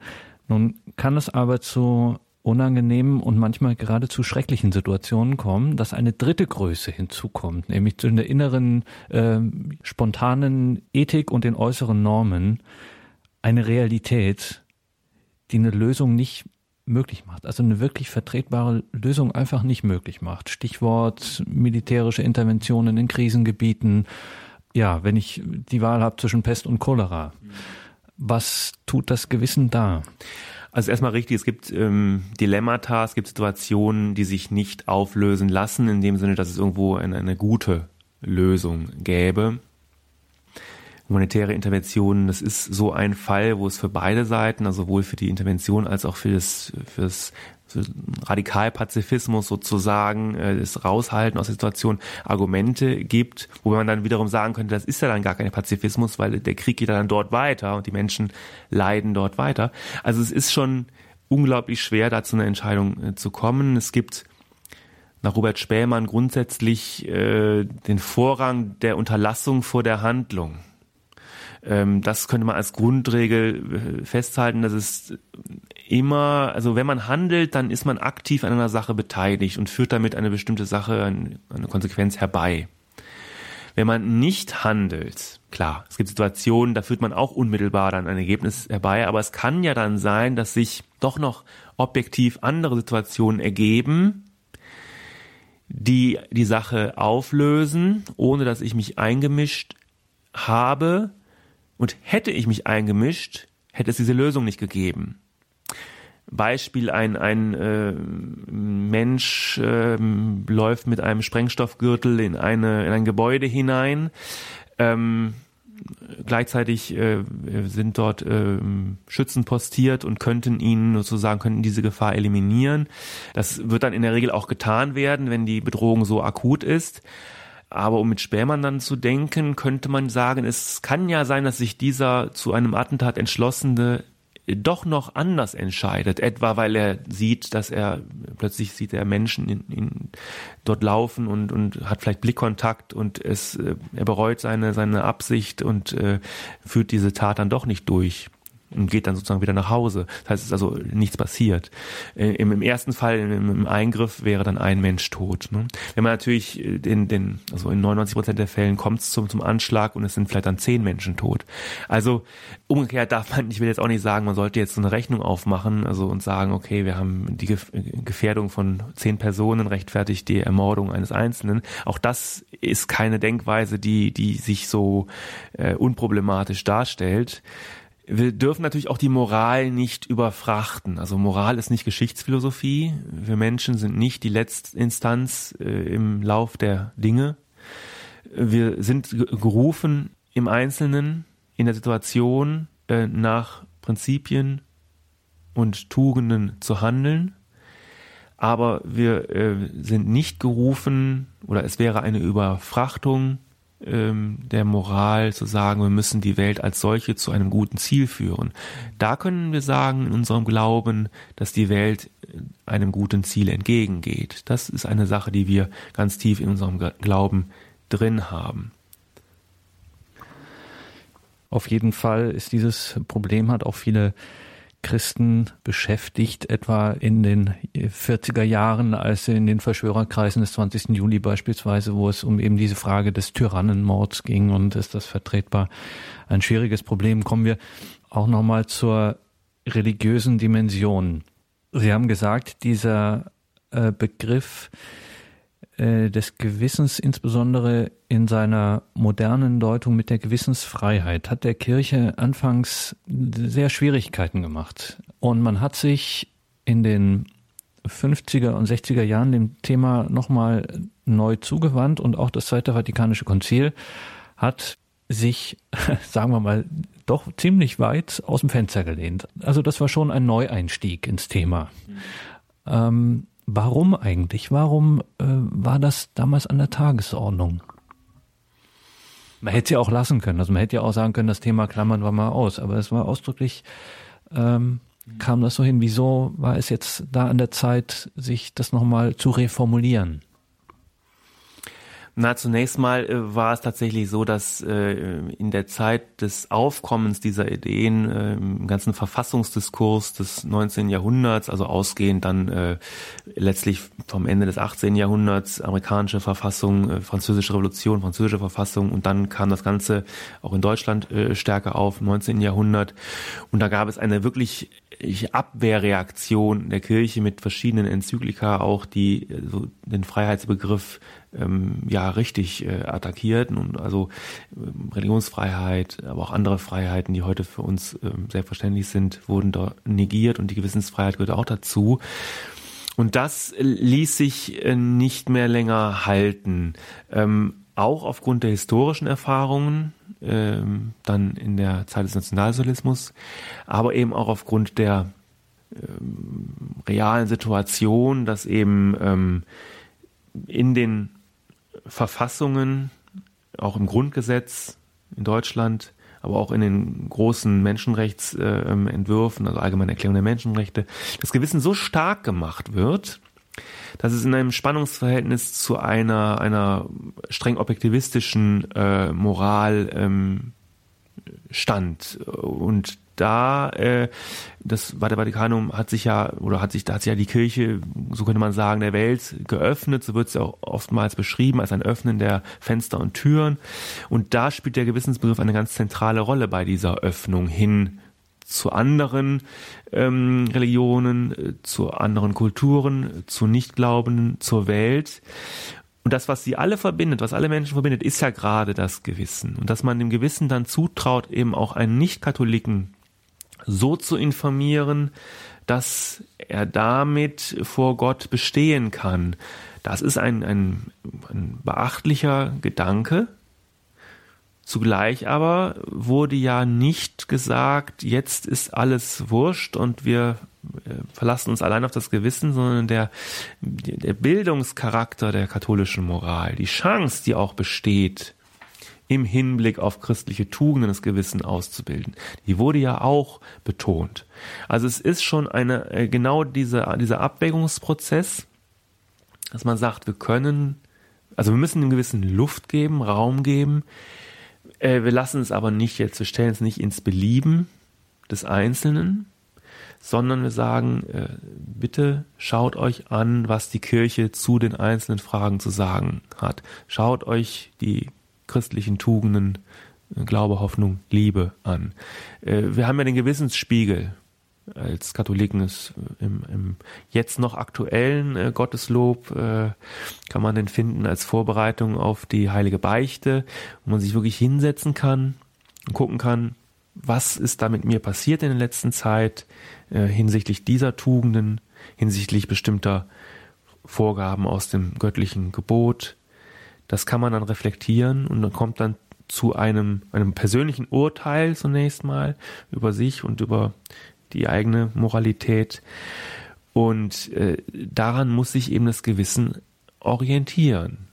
Nun kann es aber zu unangenehmen und manchmal geradezu schrecklichen Situationen kommen, dass eine dritte Größe hinzukommt, nämlich zwischen der inneren äh, spontanen Ethik und den äußeren Normen eine Realität, die eine Lösung nicht möglich macht, also eine wirklich vertretbare Lösung einfach nicht möglich macht. Stichwort militärische Interventionen in Krisengebieten. Ja, wenn ich die Wahl habe zwischen Pest und Cholera. Was tut das Gewissen da? Also erstmal richtig, es gibt ähm, Dilemmata, es gibt Situationen, die sich nicht auflösen lassen, in dem Sinne, dass es irgendwo eine, eine gute Lösung gäbe humanitäre Interventionen, das ist so ein Fall, wo es für beide Seiten, also sowohl für die Intervention als auch für das, für das für Radikalpazifismus sozusagen, äh, das Raushalten aus der Situation Argumente gibt, wo man dann wiederum sagen könnte, das ist ja dann gar kein Pazifismus, weil der Krieg geht dann dort weiter und die Menschen leiden dort weiter. Also es ist schon unglaublich schwer, da zu einer Entscheidung äh, zu kommen. Es gibt nach Robert Spähmann grundsätzlich äh, den Vorrang der Unterlassung vor der Handlung. Ähm, das könnte man als Grundregel äh, festhalten, dass es immer, also wenn man handelt, dann ist man aktiv an einer Sache beteiligt und führt damit eine bestimmte Sache, eine Konsequenz herbei. Wenn man nicht handelt, klar, es gibt Situationen, da führt man auch unmittelbar dann ein Ergebnis herbei, aber es kann ja dann sein, dass sich doch noch objektiv andere Situationen ergeben, die die Sache auflösen, ohne dass ich mich eingemischt habe und hätte ich mich eingemischt, hätte es diese Lösung nicht gegeben. Beispiel, ein, ein äh, Mensch äh, läuft mit einem Sprengstoffgürtel in, eine, in ein Gebäude hinein. Ähm, gleichzeitig äh, sind dort äh, Schützen postiert und könnten ihn sozusagen, könnten diese Gefahr eliminieren. Das wird dann in der Regel auch getan werden, wenn die Bedrohung so akut ist. Aber um mit Spähmann dann zu denken, könnte man sagen, es kann ja sein, dass sich dieser zu einem Attentat entschlossene doch noch anders entscheidet, etwa weil er sieht, dass er plötzlich sieht er Menschen in, in, dort laufen und, und hat vielleicht Blickkontakt und es äh, er bereut seine seine Absicht und äh, führt diese Tat dann doch nicht durch und geht dann sozusagen wieder nach Hause. Das heißt, es ist also nichts passiert. Äh, Im, im ersten Fall, im, im, Eingriff, wäre dann ein Mensch tot. Ne? Wenn man natürlich äh, den, den, also in 99 Prozent der Fällen kommt es zum, zum Anschlag und es sind vielleicht dann zehn Menschen tot. Also umgekehrt darf man, ich will jetzt auch nicht sagen, man sollte jetzt so eine Rechnung aufmachen, also und sagen, okay, wir haben die Gefährdung von zehn Personen rechtfertigt die Ermordung eines Einzelnen. Auch das ist keine Denkweise, die, die sich so äh, unproblematisch darstellt wir dürfen natürlich auch die Moral nicht überfrachten. Also Moral ist nicht Geschichtsphilosophie. Wir Menschen sind nicht die letzte Instanz äh, im Lauf der Dinge. Wir sind gerufen im Einzelnen, in der Situation äh, nach Prinzipien und Tugenden zu handeln. Aber wir äh, sind nicht gerufen oder es wäre eine Überfrachtung ähm, der Moral zu sagen, wir müssen die Welt als solche zu einem guten Ziel führen. Da können wir sagen in unserem Glauben, dass die Welt äh, einem guten Ziel entgegengeht. Das ist eine Sache, die wir ganz tief in unserem Glauben drin haben. Auf jeden Fall ist dieses Problem hat auch viele Christen beschäftigt, etwa in den 40er Jahren, als in den Verschwörerkreisen des 20. Juli beispielsweise, wo es um eben diese Frage des Tyrannenmords ging und ist das vertretbar ein schwieriges Problem. Kommen wir auch nochmal zur religiösen Dimension. Sie haben gesagt, dieser äh, Begriff äh, des Gewissens, insbesondere in seiner modernen Deutung mit der Gewissensfreiheit, hat der Kirche anfangs sehr Schwierigkeiten gemacht. Und man hat sich in den 50er und 60er Jahren dem Thema nochmal neu zugewandt und auch das Zweite Vatikanische Konzil hat sich, sagen wir mal, doch ziemlich weit aus dem Fenster gelehnt. Also das war schon ein Neueinstieg ins Thema. Mhm. Ähm, warum eigentlich? Warum äh, war das damals an der Tagesordnung? Man hätte es ja auch lassen können. Also man hätte ja auch sagen können, das Thema klammern wir mal aus. Aber es war ausdrücklich, ähm, kam das so hin. Wieso war es jetzt da an der Zeit, sich das nochmal zu reformulieren? Na, zunächst mal äh, war es tatsächlich so, dass äh, in der Zeit des Aufkommens dieser Ideen äh, im ganzen Verfassungsdiskurs des 19. Jahrhunderts, also ausgehend dann äh, letztlich vom Ende des 18. Jahrhunderts, amerikanische Verfassung, äh, französische Revolution, französische Verfassung und dann kam das Ganze auch in Deutschland äh, stärker auf, im 19. Jahrhundert. Und da gab es eine wirklich Abwehrreaktion der Kirche mit verschiedenen Enzyklika auch, die äh, so den Freiheitsbegriff ähm, ja richtig äh, attackierten und also äh, Religionsfreiheit, aber auch andere Freiheiten, die heute für uns äh, selbstverständlich sind, wurden da negiert und die Gewissensfreiheit gehört auch dazu. Und das ließ sich äh, nicht mehr länger halten. Ähm, auch aufgrund der historischen Erfahrungen, ähm, dann in der Zeit des Nationalsozialismus, aber eben auch aufgrund der ähm, realen Situation, dass eben ähm, in den Verfassungen, auch im Grundgesetz in Deutschland, aber auch in den großen Menschenrechtsentwürfen, also Allgemeine Erklärung der Menschenrechte, das Gewissen so stark gemacht wird, dass es in einem Spannungsverhältnis zu einer, einer streng objektivistischen äh, Moral ähm, stand. Und da, äh, das war der Vatikanum, hat sich ja, oder hat sich, da hat sich ja die Kirche, so könnte man sagen, der Welt geöffnet, so wird es ja auch oftmals beschrieben, als ein Öffnen der Fenster und Türen. Und da spielt der Gewissensbegriff eine ganz zentrale Rolle bei dieser Öffnung hin zu anderen ähm, Religionen, äh, zu anderen Kulturen, zu Nichtglaubenden, zur Welt. Und das, was sie alle verbindet, was alle Menschen verbindet, ist ja gerade das Gewissen. Und dass man dem Gewissen dann zutraut, eben auch einen Nicht-Katholiken so zu informieren, dass er damit vor Gott bestehen kann. Das ist ein, ein, ein beachtlicher Gedanke, Zugleich aber wurde ja nicht gesagt, jetzt ist alles wurscht und wir äh, verlassen uns allein auf das Gewissen, sondern der, der Bildungscharakter der katholischen Moral, die Chance, die auch besteht, im Hinblick auf christliche Tugenden das Gewissen auszubilden. Die wurde ja auch betont. Also es ist schon eine, äh, genau dieser, dieser Abwägungsprozess, dass man sagt, wir können, also wir müssen dem Gewissen Luft geben, Raum geben, äh, wir lassen es aber nicht jetzt, wir stellen es nicht ins Belieben des Einzelnen, sondern wir sagen, äh, bitte schaut euch an, was die Kirche zu den einzelnen Fragen zu sagen hat. Schaut euch die christlichen Tugenden, äh, Glaube, Hoffnung, Liebe an. Äh, wir haben ja den Gewissensspiegel als Katholiken ist äh, im, im jetzt noch aktuellen äh, Gotteslob äh, kann man den finden als Vorbereitung auf die heilige Beichte, wo man sich wirklich hinsetzen kann und gucken kann, was ist da mit mir passiert in der letzten Zeit äh, hinsichtlich dieser Tugenden, hinsichtlich bestimmter Vorgaben aus dem göttlichen Gebot. Das kann man dann reflektieren und dann kommt dann zu einem, einem persönlichen Urteil zunächst mal über sich und über die eigene Moralität. Und äh, daran muss sich eben das Gewissen orientieren.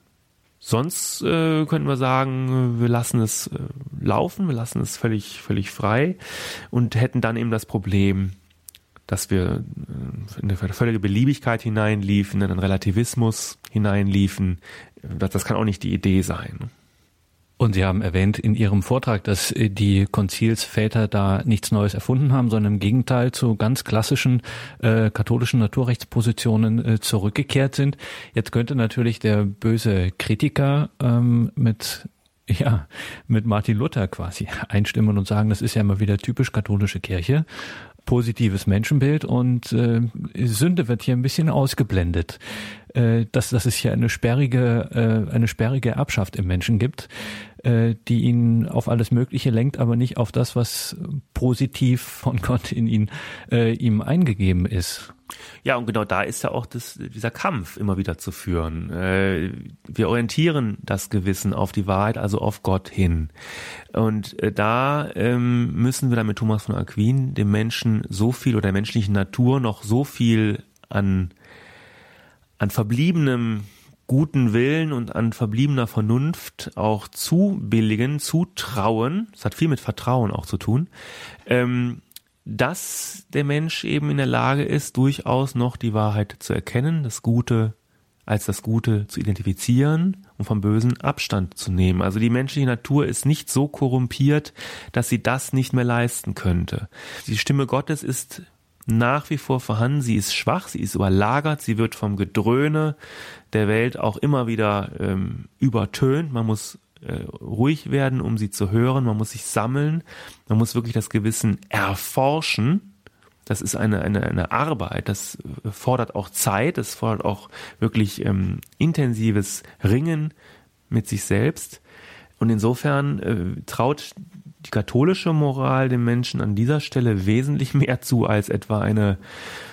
Sonst äh, könnten wir sagen, wir lassen es äh, laufen, wir lassen es völlig, völlig frei und hätten dann eben das Problem, dass wir äh, in eine völlige Beliebigkeit hineinliefen, in einen Relativismus hineinliefen. Das, das kann auch nicht die Idee sein. Und Sie haben erwähnt in Ihrem Vortrag, dass äh, die Konzilsväter da nichts Neues erfunden haben, sondern im Gegenteil zu ganz klassischen äh, katholischen Naturrechtspositionen äh, zurückgekehrt sind. Jetzt könnte natürlich der böse Kritiker ähm, mit ja, mit Martin Luther quasi einstimmen und sagen, das ist ja immer wieder typisch katholische Kirche. positives Menschenbild und äh, Sünde wird hier ein bisschen ausgeblendet. Äh, dass, dass es hier eine sperrige, äh, eine sperrige Erbschaft im Menschen gibt, äh, die ihn auf alles Mögliche lenkt, aber nicht auf das, was positiv von Gott in ihn, äh, ihm eingegeben ist. Ja, und genau da ist ja auch das, dieser Kampf immer wieder zu führen. Äh, wir orientieren das Gewissen auf die Wahrheit, also auf Gott hin. Und äh, da ähm, müssen wir dann mit Thomas von Aquin dem Menschen so viel oder der menschlichen Natur noch so viel an, an verbliebenem guten Willen und an verbliebener Vernunft auch zubilligen, zutrauen, das hat viel mit Vertrauen auch zu tun, ähm, dass der Mensch eben in der Lage ist, durchaus noch die Wahrheit zu erkennen, das Gute als das Gute zu identifizieren und vom Bösen Abstand zu nehmen. Also die menschliche Natur ist nicht so korrumpiert, dass sie das nicht mehr leisten könnte. Die Stimme Gottes ist nach wie vor vorhanden. Sie ist schwach, sie ist überlagert, sie wird vom Gedröhne der Welt auch immer wieder ähm, übertönt. Man muss äh, ruhig werden, um sie zu hören. Man muss sich sammeln. Man muss wirklich das Gewissen erforschen. Das ist eine, eine, eine Arbeit. Das fordert auch Zeit. Das fordert auch wirklich ähm, intensives Ringen mit sich selbst. Und insofern äh, traut die katholische Moral dem Menschen an dieser Stelle wesentlich mehr zu als etwa eine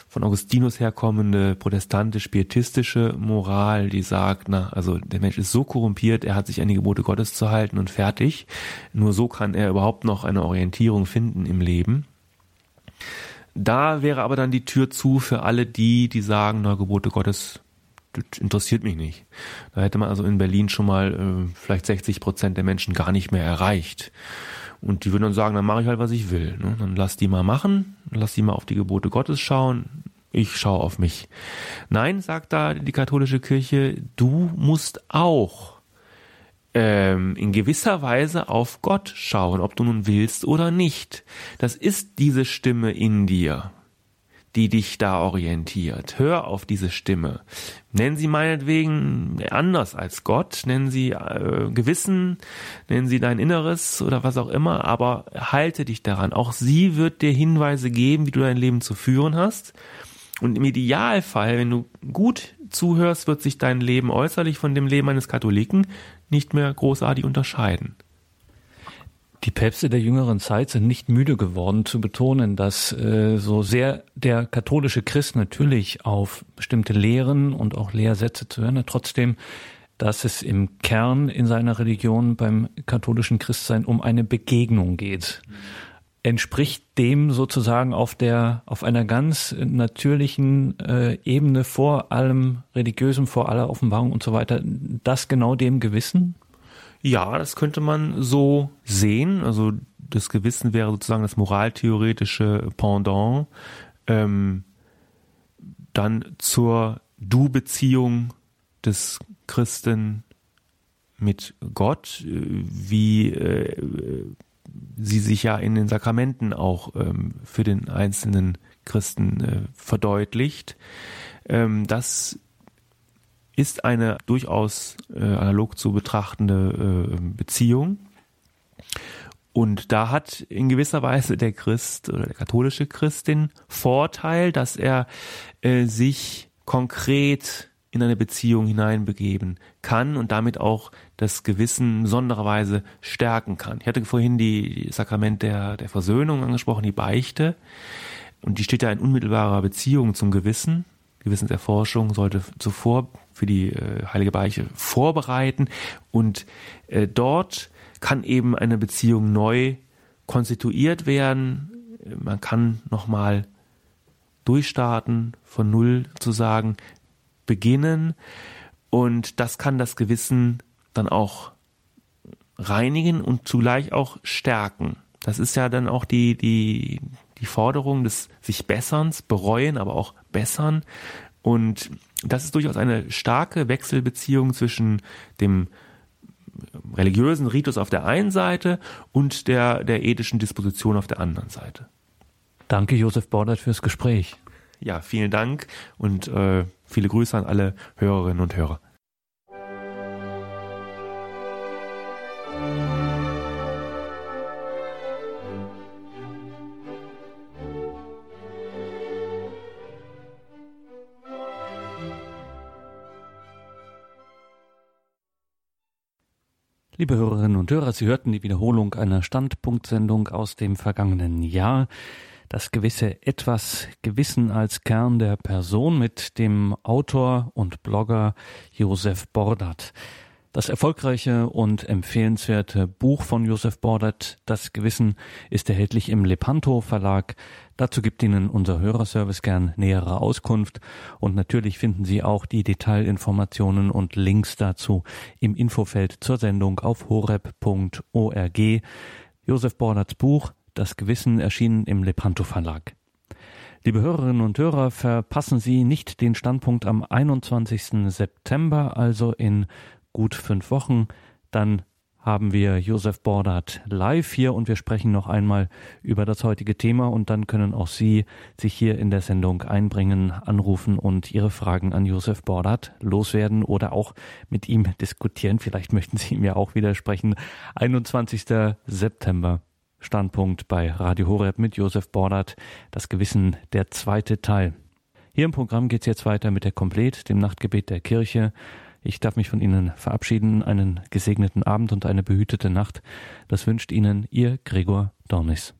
von Augustinus herkommende protestantisch-pietistische Moral, die sagt, na, also der Mensch ist so korrumpiert, er hat sich an die Gebote Gottes zu halten und fertig. Nur so kann er überhaupt noch eine Orientierung finden im Leben. Da wäre aber dann die Tür zu für alle die, die sagen, na, Gebote Gottes interessiert mich nicht. Da hätte man also in Berlin schon mal äh, vielleicht 60 Prozent der Menschen gar nicht mehr erreicht. Und die würden dann sagen, dann mache ich halt, was ich will. Ne? Dann lass die mal machen, lass die mal auf die Gebote Gottes schauen. Ich schaue auf mich. Nein, sagt da die katholische Kirche, du musst auch ähm, in gewisser Weise auf Gott schauen, ob du nun willst oder nicht. Das ist diese Stimme in dir die dich da orientiert. Hör auf diese Stimme. Nennen sie meinetwegen anders als Gott, nennen sie äh, Gewissen, nennen sie dein Inneres oder was auch immer, aber halte dich daran. Auch sie wird dir Hinweise geben, wie du dein Leben zu führen hast. Und im Idealfall, wenn du gut zuhörst, wird sich dein Leben äußerlich von dem Leben eines Katholiken nicht mehr großartig unterscheiden. Die Päpste der jüngeren Zeit sind nicht müde geworden zu betonen, dass äh, so sehr der katholische Christ natürlich auf bestimmte Lehren und auch Lehrsätze zu hören hat, trotzdem, dass es im Kern in seiner Religion beim katholischen Christsein um eine Begegnung geht. Entspricht dem sozusagen auf der auf einer ganz natürlichen äh, Ebene vor allem religiösem, vor aller Offenbarung und so weiter, das genau dem Gewissen? Ja, das könnte man so sehen. Also das Gewissen wäre sozusagen das moraltheoretische Pendant ähm, dann zur Du-Beziehung des Christen mit Gott, äh, wie äh, sie sich ja in den Sakramenten auch ähm, für den einzelnen Christen äh, verdeutlicht. Ähm, das ist eine durchaus äh, analog zu betrachtende äh, Beziehung. Und da hat in gewisser Weise der Christ oder der katholische Christ den Vorteil, dass er äh, sich konkret in eine Beziehung hineinbegeben kann und damit auch das Gewissen besonderer Weise stärken kann. Ich hatte vorhin die Sakrament der, der Versöhnung angesprochen, die Beichte. Und die steht ja in unmittelbarer Beziehung zum Gewissen. Gewissenserforschung sollte zuvor für die äh, Heilige Beiche vorbereiten und äh, dort kann eben eine Beziehung neu konstituiert werden. Man kann nochmal durchstarten, von Null zu sagen, beginnen und das kann das Gewissen dann auch reinigen und zugleich auch stärken. Das ist ja dann auch die, die, die Forderung des sich Besserns, bereuen, aber auch bessern. Und das ist durchaus eine starke Wechselbeziehung zwischen dem religiösen Ritus auf der einen Seite und der, der ethischen Disposition auf der anderen Seite. Danke, Josef Bordert, fürs Gespräch. Ja, vielen Dank und äh, viele Grüße an alle Hörerinnen und Hörer. Liebe Hörerinnen und Hörer, Sie hörten die Wiederholung einer Standpunktsendung aus dem vergangenen Jahr. Das gewisse Etwas Gewissen als Kern der Person mit dem Autor und Blogger Josef Bordert. Das erfolgreiche und empfehlenswerte Buch von Josef Bordert, Das Gewissen, ist erhältlich im Lepanto Verlag. Dazu gibt Ihnen unser Hörerservice gern nähere Auskunft und natürlich finden Sie auch die Detailinformationen und Links dazu im Infofeld zur Sendung auf horeb.org. Josef Borderts Buch Das Gewissen erschienen im Lepanto Verlag. Liebe Hörerinnen und Hörer, verpassen Sie nicht den Standpunkt am 21. September, also in gut fünf Wochen. Dann haben wir Josef Bordert live hier und wir sprechen noch einmal über das heutige Thema und dann können auch Sie sich hier in der Sendung einbringen, anrufen und Ihre Fragen an Josef Bordert loswerden oder auch mit ihm diskutieren. Vielleicht möchten Sie ihm ja auch widersprechen. 21. September. Standpunkt bei Radio Horeb mit Josef Bordert. Das Gewissen, der zweite Teil. Hier im Programm geht es jetzt weiter mit der Komplet, dem Nachtgebet der Kirche. Ich darf mich von Ihnen verabschieden. Einen gesegneten Abend und eine behütete Nacht. Das wünscht Ihnen Ihr Gregor Dornis.